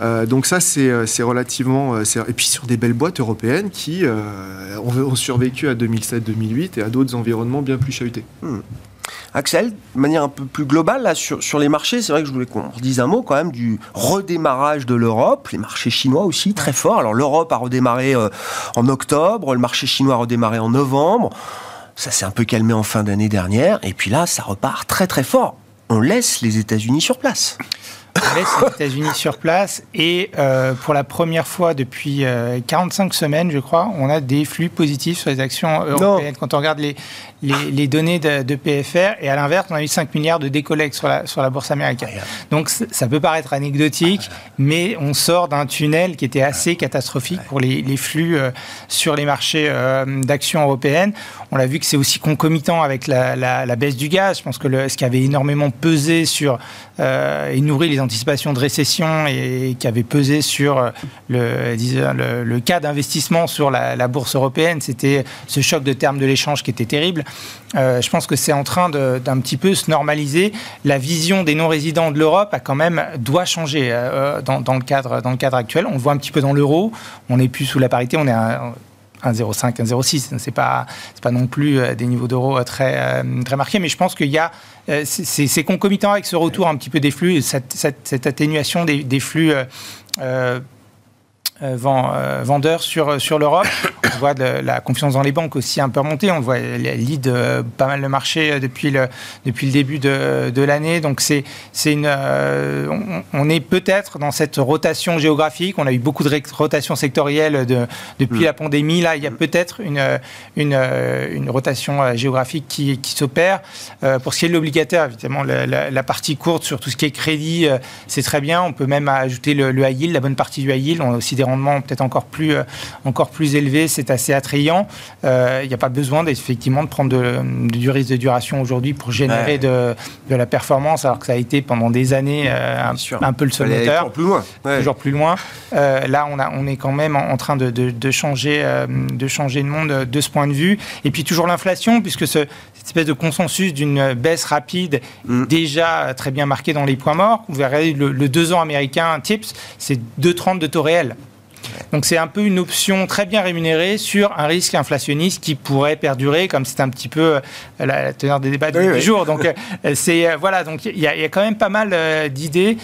Euh, donc ça, c'est relativement... Et puis sur des belles boîtes européennes qui euh, ont, survécu à 2007-2008 et à d'autres environnements bien plus chahutés. Hmm. Axel, de manière un peu plus globale, là, sur, sur les marchés, c'est vrai que je voulais qu'on dise un mot quand même du redémarrage de l'Europe, les marchés chinois aussi très forts. Alors l'Europe a redémarré euh, en octobre, le marché chinois a redémarré en novembre. Ça s'est un peu calmé en fin d'année dernière, et puis là, ça repart très très fort on laisse les États-Unis sur place. On laisse les États-Unis sur place et euh, pour la première fois depuis euh, 45 semaines, je crois, on a des flux positifs sur les actions européennes. Non. Quand on regarde les, les, les données de, de, PFR et à l'inverse, on a eu 5 milliards de décollectes sur la, sur la bourse américaine. Donc ça peut paraître anecdotique, mais on sort d'un tunnel qui était assez catastrophique pour les, les flux euh, sur les marchés euh, d'actions européennes. On l'a vu que c'est aussi concomitant avec la, la, la, baisse du gaz. Je pense que le, ce qui avait énormément pesé sur euh, et nourri les anticipations de récession et qui avait pesé sur le, le, le cas d'investissement sur la, la, bourse européenne, c'était ce choc de termes de l'échange qui était terrible. Euh, je pense que c'est en train d'un petit peu se normaliser. La vision des non-résidents de l'Europe a quand même doit changer euh, dans, dans, le cadre, actuel. On le voit un petit peu dans l'euro. On n'est plus sous la parité. On est à 1,05, 1,06. C'est pas pas non plus euh, des niveaux d'euros très marqués, mais je pense qu'il y a c'est concomitant avec ce retour un petit peu des flux, cette, atténuation des, flux. Euh, vendeurs sur, sur l'Europe. On voit de, la confiance dans les banques aussi un peu remonter. On voit lead euh, pas mal le marché depuis le, depuis le début de, de l'année. Donc c'est une, euh, on, on, est peut-être dans cette rotation géographique. On a eu beaucoup de rotation sectorielle de, depuis mmh. la pandémie. Là, il y a peut-être une, une, une, rotation géographique qui, qui s'opère. Euh, pour ce qui est de l'obligataire, évidemment, la, la, la, partie courte sur tout ce qui est crédit, c'est très bien. On peut même ajouter le, le high yield, la bonne partie du high yield. On a aussi des peut-être encore plus, encore plus élevés. C'est assez attrayant. Il euh, n'y a pas besoin effectivement de prendre de, de, du risque de duration aujourd'hui pour générer ouais. de, de, la performance, alors que ça a été pendant des années euh, un, un, peu le seul moteur. Toujours plus loin. Ouais. Toujours plus loin. Euh, là, on, a, on est quand même en, en train de, de, changer, de changer le monde de ce point de vue. Et puis toujours l'inflation, puisque ce, cette espèce de consensus d'une baisse rapide mm. déjà très bien marquée dans les points morts. Vous verrez le, le 2 ans américain TIPS, c'est 2,30 de taux réel. Donc c'est un peu une option très bien rémunérée sur un risque inflationniste qui pourrait perdurer, comme c'est un petit peu euh, la, teneur des débats du jour. Donc [LAUGHS] euh, c'est euh, voilà, donc il y, a quand même pas mal d'idées,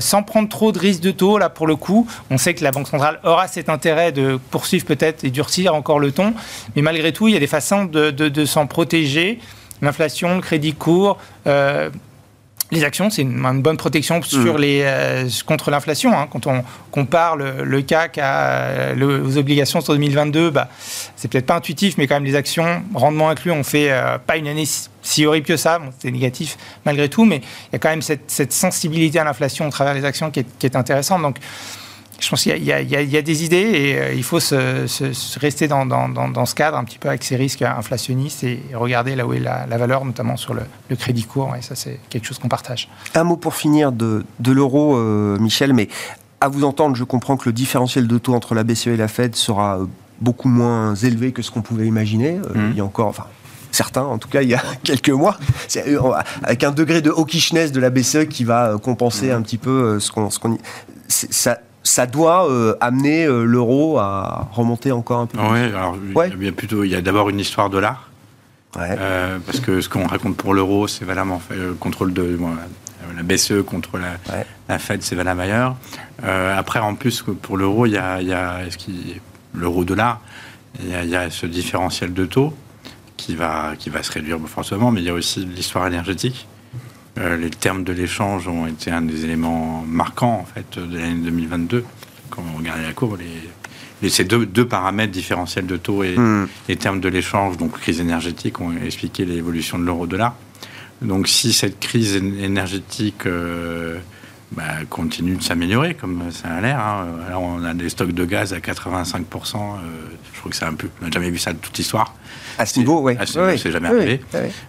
sans prendre trop de risques de taux là pour le coup. On sait que la banque centrale aura cet intérêt de poursuivre peut-être et durcir encore le ton, mais malgré tout, il y a des façons de, de s'en protéger. L'inflation, le crédit court les actions, c'est une, bonne protection sur mm. les, euh, contre l'inflation. Hein. Quand on compare le, CAC à, aux obligations sur 2022, bah, c'est peut-être pas intuitif, mais quand même les actions, rendement inclus, ont fait euh, pas une année si, horrible que ça. c'est négatif malgré tout, mais il y a quand même cette, sensibilité à l'inflation au travers des actions qui est, qui est intéressante. Donc, je pense qu'il y, a des idées et euh, il faut se, rester dans, ce cadre un petit peu avec ces risques inflationnistes et regarder là où est la, valeur, notamment sur le, crédit court. Et ça, c'est quelque chose qu'on partage. Un mot pour finir de, l'euro, euh, Michel, mais à vous entendre, je comprends que le différentiel de taux entre la BCE et la Fed sera euh, beaucoup moins élevé que ce qu'on pouvait imaginer. Mmh. Il y a encore, enfin, certains, en tout cas il y a [LAUGHS] quelques mois, avec un degré de hawkishness de la BCE qui va compenser mmh. un petit peu ce qu'on, ce qu'on ça, ça doit euh, amener euh, l'euro à remonter encore un peu. Oui, alors il y a plutôt, il y a d'abord une histoire dollar. Euh, parce que ce qu'on raconte pour l'euro, c'est vraiment le contrôle de la BCE contre la, la Fed, c'est valable ailleurs. après, en plus, pour l'euro, il y a, a l'euro-dollar, il, il, y a ce différentiel de taux qui va, qui va se réduire forcément, mais il y a aussi l'histoire énergétique. Euh, les termes de l'échange ont été un des éléments marquants en fait de l'année 2022. Quand on regarde la courbe, les, ces deux, deux, paramètres différentiels de taux et hmm. les termes de l'échange, donc crise énergétique, ont expliqué l'évolution de l'euro-dollar. Donc si cette crise énergétique euh, bah, continue de s'améliorer, comme ça a l'air. Hein. Alors on a des stocks de gaz à 85%. Euh, je trouve que c'est un peu. On n'a jamais vu ça de toute l'histoire. À ce niveau, oui. À ce niveau, c'est jamais arrivé.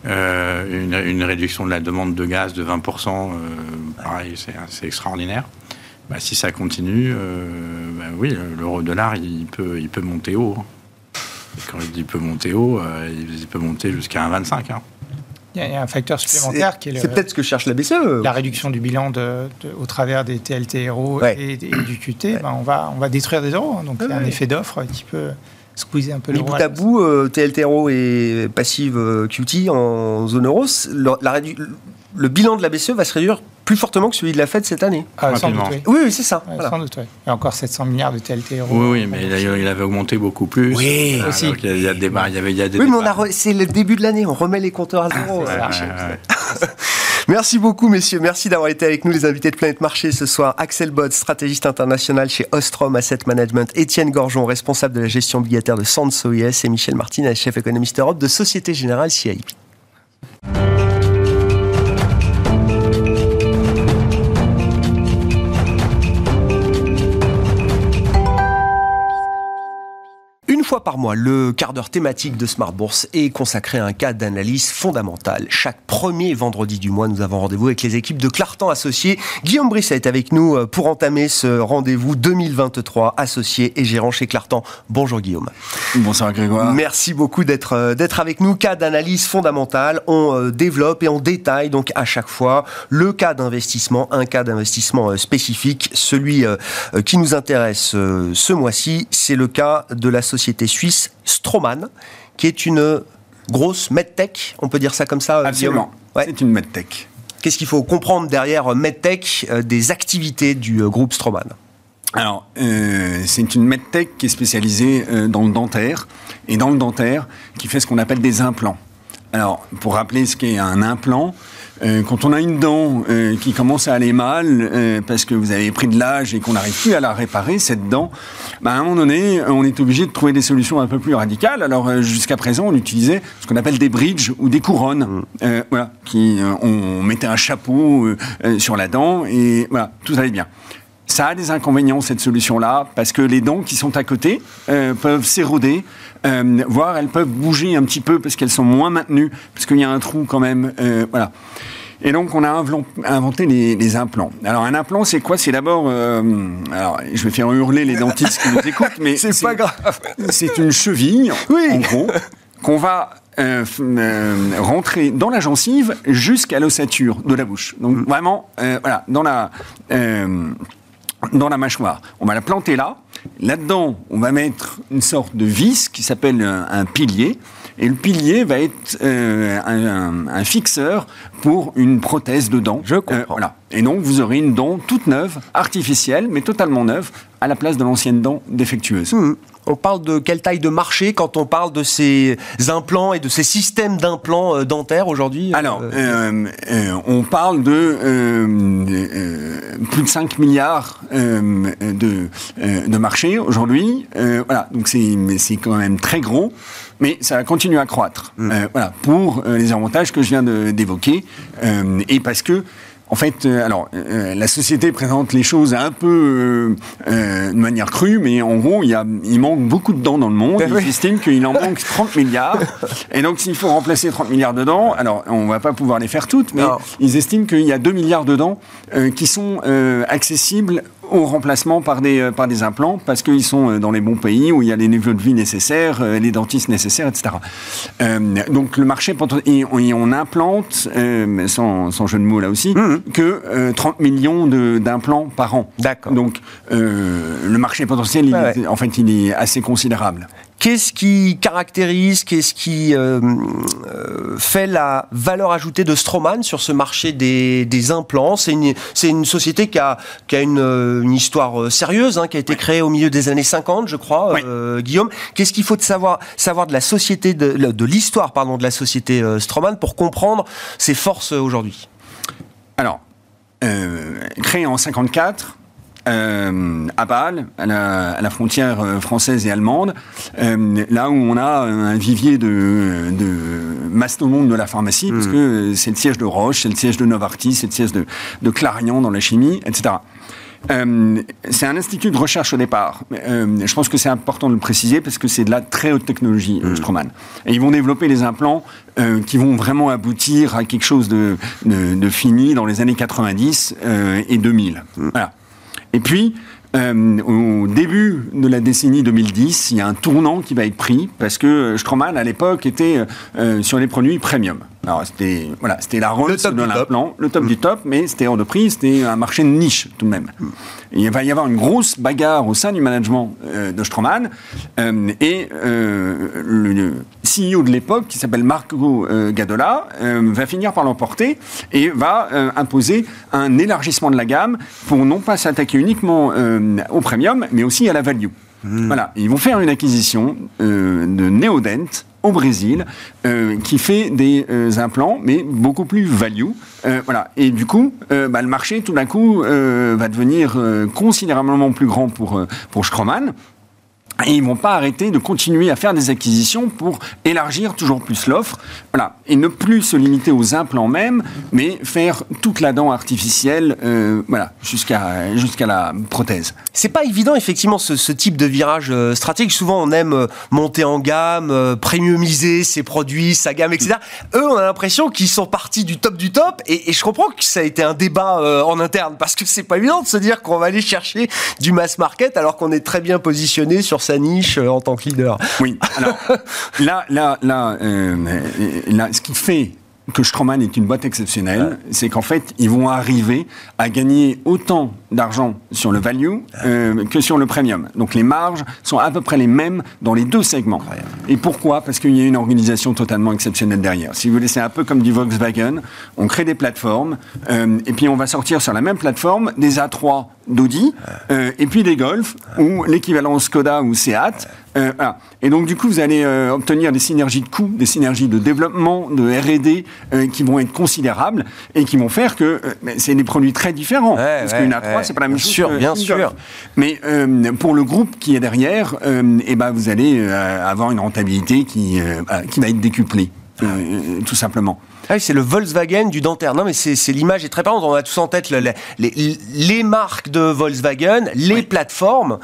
Euh, une, réduction de la demande de gaz de 20%, euh, pareil, c'est extraordinaire. Bah, si ça continue, bah, oui, l'euro-dollar, il peut, il peut monter haut. Hein. quand il dit peut monter haut, il peut monter jusqu'à 1,25. Hein. Il y a un facteur supplémentaire qui est. C'est peut-être ce que cherche la BCE. La réduction du bilan de, au travers des TLTRO et, du QT. Ben, on, va, on va détruire des euros. Hein. donc il y a un effet d'offre qui peut squeezer un peu l'euro. bout à bout, euh, TLTRO et passive euh, QT en zone euro, la, le bilan de la BCE va se réduire plus fortement que celui de la Fed cette année. Ah, sans doute, oui. oui, c'est ça. Sans doute, oui. Il y a encore 700 milliards de TLTRO. Oui, oui, mais il avait augmenté beaucoup plus. Oui, aussi. il y a des, il y avait, il y a des oui, mais c'est le début de l'année, on remet les compteurs à zéro. [LAUGHS] Merci beaucoup, messieurs. Merci d'avoir été avec nous, les invités de Planète Marché ce soir. Axel Bod, stratégiste international chez Ostrom Asset Management. Étienne Gorgeon, responsable de la gestion obligataire de Sands OIS. Et Michel Martinez, chef économiste Europe de Société Générale CIP. Fois par mois, le quart d'heure thématique de Smart Bourse est consacré à un cas d'analyse fondamentale. Chaque premier vendredi du mois, nous avons rendez-vous avec les équipes de Clartan Associés. Guillaume Brisset est avec nous euh, pour entamer ce rendez-vous 2023 associé et gérant chez Clartan. Bonjour Guillaume. Bonsoir Grégoire. Merci beaucoup d'être euh, d'être avec nous. Cas d'analyse fondamentale, on euh, développe et on détaille donc à chaque fois le cas d'investissement, un cas d'investissement spécifique. Celui qui nous intéresse ce mois-ci, c'est le cas de la société suisse Stroman, qui est une grosse medtech, on peut dire ça comme ça euh, Absolument, c'est une medtech. Qu'est-ce qu'il faut comprendre derrière euh, medtech euh, des activités du groupe Stroman alors, c'est une medtech qui est spécialisée dans le dentaire, et dans le dentaire, qui fait ce qu'on appelle des implants. Alors, pour rappeler ce qu'est un implant, euh, quand on a une dent euh, qui commence à aller mal euh, parce que vous avez pris de l'âge et qu'on n'arrive plus à la réparer, cette dent, bah, à un moment donné, on est obligé de trouver des solutions un peu plus radicales. Alors jusqu'à présent, on utilisait ce qu'on appelle des bridges ou des couronnes. Mm. voilà, qui, on mettait un chapeau sur la dent et voilà, tout allait bien. Ça a des inconvénients, cette solution-là, parce que les dents qui sont à côté peuvent s'éroder, euh, voire elles peuvent bouger un petit peu parce qu'elles sont moins maintenues, parce qu'il y a un trou quand même. Euh, voilà. Et donc, on a inventé les, implants. Alors, un implant, c'est quoi? C'est d'abord. Euh, alors, je vais faire hurler les dentistes qui nous écoutent, mais. [LAUGHS] c'est pas grave. C'est une cheville, en gros, qu'on va rentrer dans la gencive jusqu'à l'ossature de la bouche. Donc, vraiment, voilà, dans la dans la mâchoire. On va la planter là, Là-dedans, on va mettre une sorte de vis qui s'appelle un, un pilier. Et le pilier va être euh, un, un- un fixeur pour une prothèse de dent. Je comprends. Euh, voilà. Et donc, vous aurez une dent toute neuve, artificielle, mais totalement neuve, à la place de l'ancienne dent défectueuse. Hmm. On parle de quelle taille de marché quand on parle de ces implants et de ces systèmes d'implants euh, dentaires aujourd'hui euh, Alors, euh, on parle de euh, plus de 5 milliards de, de marché aujourd'hui. Voilà, donc c'est quand même très gros, mais ça va continuer à croître. Euh, voilà, pour euh, les avantages que je viens d'évoquer euh, et parce que. En fait, euh, alors euh, la société présente les choses un peu euh, euh, de manière crue, mais en gros, il, y a, il manque beaucoup de dents dans le monde. Oui. Ils estiment qu'il en manque [LAUGHS] 30 milliards. Et donc, s'il faut remplacer 30 milliards de dents, alors on va pas pouvoir les faire toutes, mais Non. ils estiment qu'il y a 2 milliards de dents euh, qui sont euh, accessibles au remplacement par des, euh, par des implants parce qu'ils sont euh, dans les bons pays où il y a les niveaux de vie nécessaires, euh, les dentistes nécessaires, etc. Euh, donc le marché, et on, implante, euh, sans, sans jeu de mots là aussi, que euh, 30 millions d'implants par an. D'accord. Donc le marché potentiel, il Ouais, est- en fait, il est assez considérable. Qu'est-ce qui caractérise, qu'est-ce qui euh, euh, fait la valeur ajoutée de Straumann sur ce marché des, des implants? C'est une, société qui a, qui a une, euh, une histoire sérieuse, hein, qui a été créée au milieu des années 50, je crois, Oui. euh, Guillaume. Qu'est-ce qu'il faut de savoir, savoir de la société, de, de l'histoire pardon, de la société Straumann pour comprendre ses forces aujourd'hui? Alors, euh, créé en 54, euh, à Bâle, à la, à la frontière euh, française et allemande, euh, là où on a un vivier de, de mastodontes de la pharmacie, parce que euh, c'est le siège de Roche, c'est le siège de Novartis, c'est le siège de, de Clarion dans la chimie, etc. Euh, c'est un institut de recherche au départ. Euh, je pense que c'est important de le préciser parce que c'est de la très haute technologie, euh, Straumann. Et ils vont développer des implants euh, qui vont vraiment aboutir à quelque chose de, de, de fini dans les années 90 euh, et 2000. Voilà. Et puis, euh, au début de la décennie 2010, il y a un tournant qui va être pris parce que Straumann, à l'époque, était euh, sur les produits premium. Alors, c'était voilà, c'était la top de du top. l'implant, le top du top, mais c'était hors de prix, c'était un marché de niche tout de même. Et il va y avoir une grosse bagarre au sein du management euh, de Straumann euh, et euh, le, le CEO de l'époque, qui s'appelle Marco euh, Gadola, va finir par l'emporter et va imposer un élargissement de la gamme pour non pas s'attaquer uniquement au premium, mais aussi à la value. Voilà, ils vont faire une acquisition de Neodent au Brésil euh, qui fait des euh, implants, mais beaucoup plus value. Euh, voilà, et du coup, bah, le marché tout d'un coup va devenir considérablement plus grand pour pour Straumann. Et ils vont pas arrêter de continuer à faire des acquisitions pour élargir toujours plus l'offre. Voilà. Et ne plus se limiter aux implants même, mais faire toute la dent artificielle, euh, voilà, jusqu'à jusqu'à la prothèse. C'est pas évident, effectivement, ce, ce type de virage euh, stratégique. Souvent, on aime euh, monter en gamme, premiumiser ses produits, sa gamme, etc. Eux, on a l'impression qu'ils sont partis du top du top. Et, je comprends que ça a été un débat en interne, parce que c'est pas évident de se dire qu'on va aller chercher du mass market alors qu'on est très bien positionné sur sa niche euh, en tant que leader. Oui. Alors là, là, là, euh, là, ce qui fait que Straumann est une boîte exceptionnelle, c'est qu'en fait, ils vont arriver à gagner autant d'argent sur le value euh, que sur le premium. Donc les marges sont à peu près les mêmes dans les deux segments. Et pourquoi? Parce qu'il y a une organisation totalement exceptionnelle derrière. Si vous voulez, c'est un peu comme du Volkswagen. On crée des plateformes euh, et puis on va sortir sur la même plateforme des A3 d'Audi euh, et puis des Golf ou l'équivalent Skoda ou Seat. Euh. Et donc, du coup, vous allez euh, obtenir des synergies de coûts, des synergies de développement, de R&D qui vont être considérables et qui vont faire que c'est des produits très différents. Ouais, parce ouais, qu'une A3, ouais. c'est pas la même Bien chose sûr, que bien sûr. Golf. Mais pour le groupe qui est derrière, euh, eh ben, vous allez avoir une rentabilité qui, voilà, qui va être décuplée, euh, euh, tout simplement. Ah oui, c'est le Volkswagen du dentaire. Non, mais c'est c'est- l'image est très parlante. On a tous en tête le- le- les, les marques de Volkswagen, les plateformes.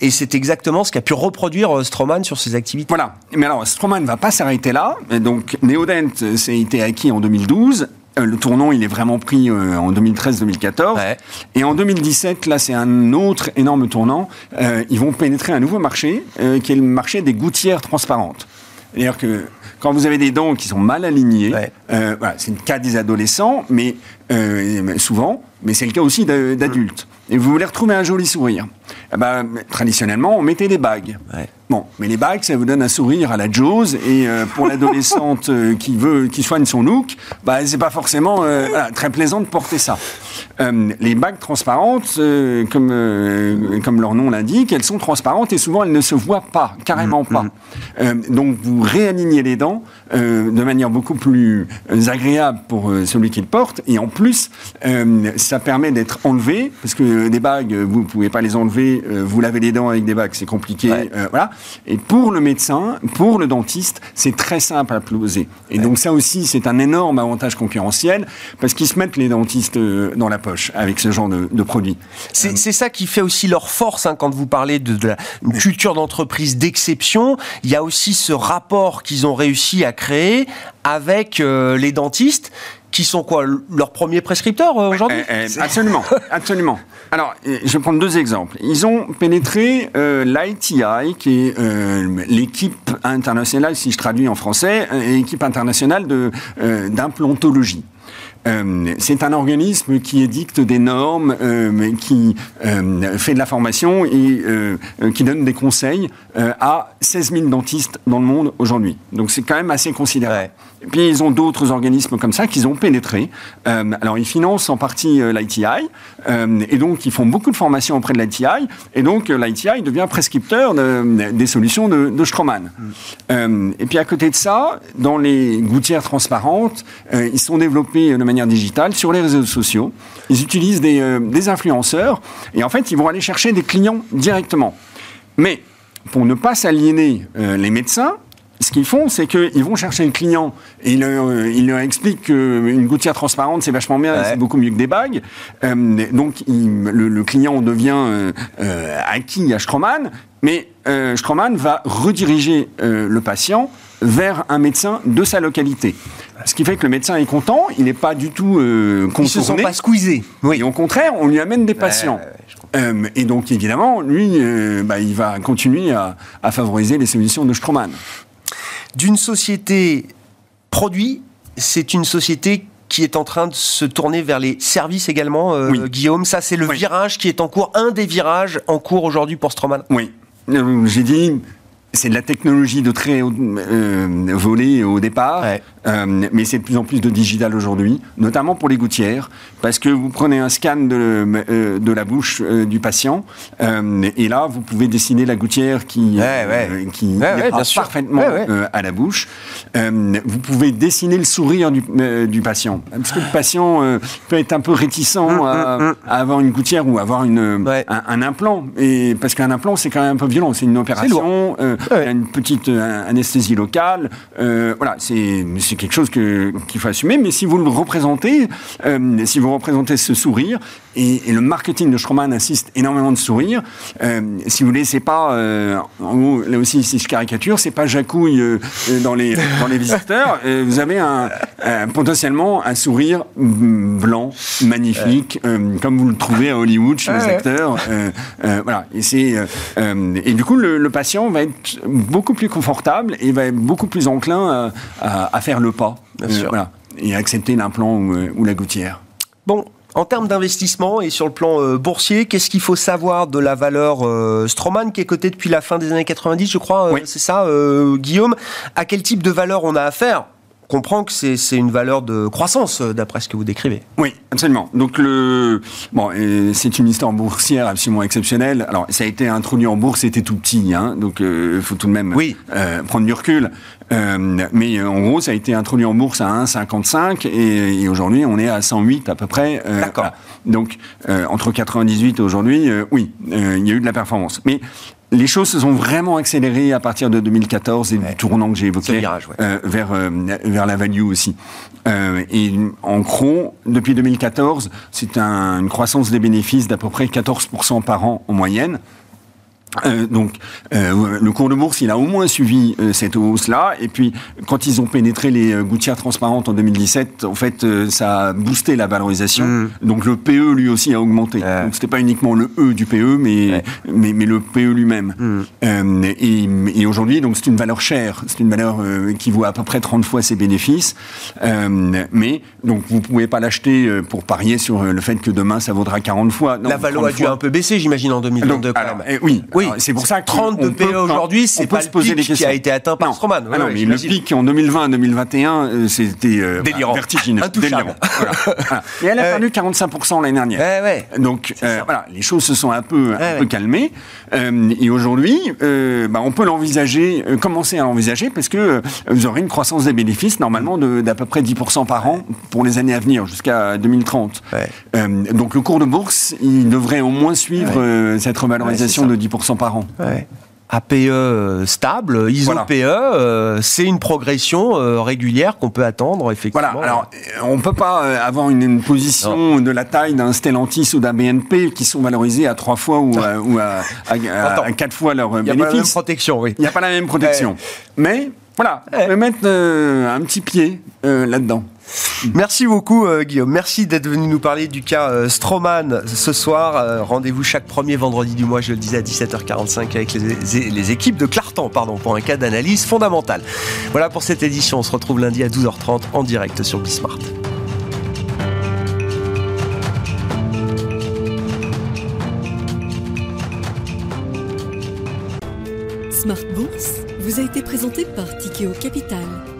Et c'est exactement ce qu'a pu reproduire euh, Straumann sur ses activités. Voilà. Mais alors, Straumann ne va pas s'arrêter là. Donc, Neodent, a été acquis en 2012. Euh, le tournant, il est vraiment pris euh, en 2013-2014. Ouais. Et en 2017, là, c'est un autre énorme tournant. Euh, ils vont pénétrer un nouveau marché, qui est le marché des gouttières transparentes. C'est-à-dire que quand vous avez des dents qui sont mal alignées, Ouais. euh, voilà, c'est le cas des adolescents, mais euh, souvent, mais c'est le cas aussi d'a- d'adultes. et vous voulez retrouver un joli sourire. Eh ben, traditionnellement, on mettait des bagues. Ouais. Mais les bagues, ça vous donne un sourire à la Jaws, et euh, pour l'adolescente euh, qui veut, qui soigne son look, bah, c'est pas forcément euh, voilà, très plaisant de porter ça. Les bagues transparentes, comme, comme leur nom l'indique, elles sont transparentes et souvent elles ne se voient pas, carrément pas. Euh, donc vous réalignez les dents de manière beaucoup plus agréable pour celui qui le porte et en plus ça permet d'être enlevé parce que des bagues vous ne pouvez pas les enlever, vous lavez les dents avec des bagues c'est compliqué, Ouais. euh, voilà. Et pour le médecin, pour le dentiste, c'est très simple à poser. Et donc ça aussi c'est un énorme avantage concurrentiel parce qu'ils se mettent les dentistes euh, dans la poche avec ce genre de, de produit. C'est c'est ça qui fait aussi leur force hein, quand vous parlez de, de la, culture d'entreprise d'exception. Il y a aussi ce rapport qu'ils ont réussi à créer avec euh, les dentistes qui sont quoi leurs premiers prescripteurs euh, aujourd'hui Euh, euh, absolument, [LAUGHS] absolument. Alors, euh, je vais prendre deux exemples. Ils ont pénétré euh, l'ITI, qui est euh, l'équipe internationale, si je traduis en français, euh, l'équipe internationale de, euh, d'implantologie. Euh, c'est un organisme qui édicte des normes, euh, qui euh, fait de la formation et qui donne des conseils à 16 000 dentistes dans le monde aujourd'hui. Donc c'est quand même assez considérable. Ouais. Et puis ils ont d'autres organismes comme ça qu'ils ont pénétré. Euh, alors ils financent en partie l'ITI et donc ils font beaucoup de formations auprès de l'ITI et donc l'ITI devient prescripteur de- des solutions de, de Stroman. Euh, et puis à côté de ça, dans les gouttières transparentes, ils sont développés de manière digitale sur les réseaux sociaux. Ils utilisent des, euh, des influenceurs et en fait ils vont aller chercher des clients directement. Mais pour ne pas s'aliéner euh, les médecins, ce qu'ils font, c'est qu'ils vont chercher le client et ils leur, euh, ils leur expliquent qu'une gouttière transparente, c'est vachement bien, Ouais. c'est beaucoup mieux que des bagues. Euh, donc, il- le, le client devient acquis à Stroman, mais Stroman va rediriger le patient vers un médecin de sa localité. Ce qui fait que le médecin est content, il n'est pas du tout euh, Ils se sont contourné. pas squeezés. Et au contraire, on lui amène des patients. ouais. Euh, et donc, évidemment, lui, euh, bah, il va continuer à, à favoriser les solutions de Stroman. D'une société produit, c'est une société qui est en train de se tourner vers les services également, euh, Oui. Guillaume. Ça, c'est le Oui. virage qui est en cours, un des virages en cours aujourd'hui pour Stroman. Oui. J'ai dit, c'est de la technologie de très haut euh, volée au départ. Euh, mais c'est de plus en plus de digital aujourd'hui, notamment pour les gouttières, parce que vous prenez un scan de, euh, de la bouche euh, du patient, euh, et là, vous pouvez dessiner la gouttière qui, Ouais, ouais. euh, qui Ouais, ira parfaitement à la bouche. Vous pouvez dessiner le sourire du, du patient, parce que le patient peut être un peu réticent à, à avoir une gouttière ou avoir une, un, un implant, et parce qu'un implant c'est quand même un peu violent, c'est une opération, il y a une petite anesthésie locale, voilà, c'est c'est quelque chose qu'il faut assumer. Mais si vous le représentez, euh, si vous représentez ce sourire, et, et le marketing de Stroman insiste énormément de sourire, euh, si vous laissez pas, euh, en gros, là aussi si je caricature, c'est pas jacouille euh, euh, dans les dans les visiteurs, euh, vous avez un, potentiellement un sourire blanc, magnifique, euh, comme vous le trouvez à Hollywood chez les acteurs. euh, euh, voilà. Et c'est et du coup le, le patient va être beaucoup plus confortable et va être beaucoup plus enclin à, à- à faire le pas. Bien sûr. voilà, et à accepter l'implant ou, ou la gouttière. Bon, en termes d'investissement et sur le plan euh, boursier, qu'est-ce qu'il faut savoir de la valeur euh, Stroman qui est cotée depuis la fin des années 90, je crois, euh, Oui. c'est ça, euh, Guillaume? À quel type de valeur on a affaire? Comprend que c'est une valeur de croissance, euh, d'après ce que vous décrivez. Oui, absolument. Donc le bon, euh, c'est une histoire boursière absolument exceptionnelle. Alors ça a été introduit en bourse, c'était tout petit, hein, donc il faut tout de même Oui. euh, prendre du recul. Euh, mais euh, en gros, ça a été introduit en bourse à 1,55 et, et aujourd'hui on est à 108 à peu près. euh, D'accord. voilà. Donc euh, entre 98 et aujourd'hui, euh, oui, euh, il y a eu de la performance. Mais les choses se sont vraiment accélérées à partir de 2014 et Ouais. du tournant que j'ai évoqué Ce virage, ouais. euh, vers, euh, vers la value aussi. Euh, et en gros, depuis 2014, c'est un- une croissance des bénéfices d'à peu près 14% par an en moyenne. Euh, donc, euh, le cours de bourse, il a au moins suivi euh, cette hausse-là. Et puis, quand ils ont pénétré les gouttières transparentes en 2017, en fait, ça a boosté la valorisation. Mm. Donc, le PE, lui aussi, a augmenté. Donc, c'était pas uniquement le E du PE, mais, Ouais. mais, mais le PE lui-même. Mm. Et et aujourd'hui, donc, c'est une valeur chère. C'est une valeur qui vaut à peu près 30 fois ses bénéfices. Mais, donc, vous pouvez pas l'acheter pour parier sur le fait que demain, ça vaudra 40 fois. Non, La valo 30 a dû fois. un peu baisser, j'imagine, en 2022 Donc, quand alors, même. eh oui, Oui, c'est pour ça que 30 de on peut- PE aujourd'hui, c'est pas se le poser pic des qui a été atteint par Non. Stroman. Ah non, ouais, mais le pic en 2020, 2021, euh, c'était euh, [LAUGHS] Délirant. vertigineux, [LAUGHS] délirant. [LAUGHS] Voilà. Voilà. Et elle a Ouais. perdu 45% l'année dernière. Ouais, ouais. Donc euh, voilà, les choses se sont un peu, un calmées. Euh, et aujourd'hui, euh, bah, on peut l'envisager, euh, commencer à l'envisager, parce que euh, vous aurez une croissance des bénéfices normalement d'à peu près 10% par an pour les années à venir, jusqu'à 2030. Ouais. Euh, donc le cours de bourse, il devrait au moins suivre euh, cette revalorisation de 10% par an. Ouais. APE euh, stable, ISO Voilà. PE, euh, c'est une progression euh, régulière qu'on peut attendre effectivement. Voilà, alors euh, on peut pas euh, avoir une, une position de la taille d'un Stellantis ou d'un BNP qui sont valorisés à trois fois ou, à, ou à, à- à- Attends. à quatre fois leur euh, il n'y a pas la même bénéfice. protection, oui. Il n'y a pas la même protection. Mais voilà, Ouais. on peut mettre euh, un petit pied euh, là-dedans. Merci beaucoup euh, Guillaume, merci d'être venu nous parler du cas euh, Stroman ce soir. Euh, Rendez-vous chaque premier vendredi du mois, je le disais à 17h45 avec les, les équipes de Clartan pardon, pour un cas d'analyse fondamentale. Voilà pour cette édition, on se retrouve lundi à 12h30 en direct sur Bismart. Smart Bourse vous a été présenté par Tikeo Capital.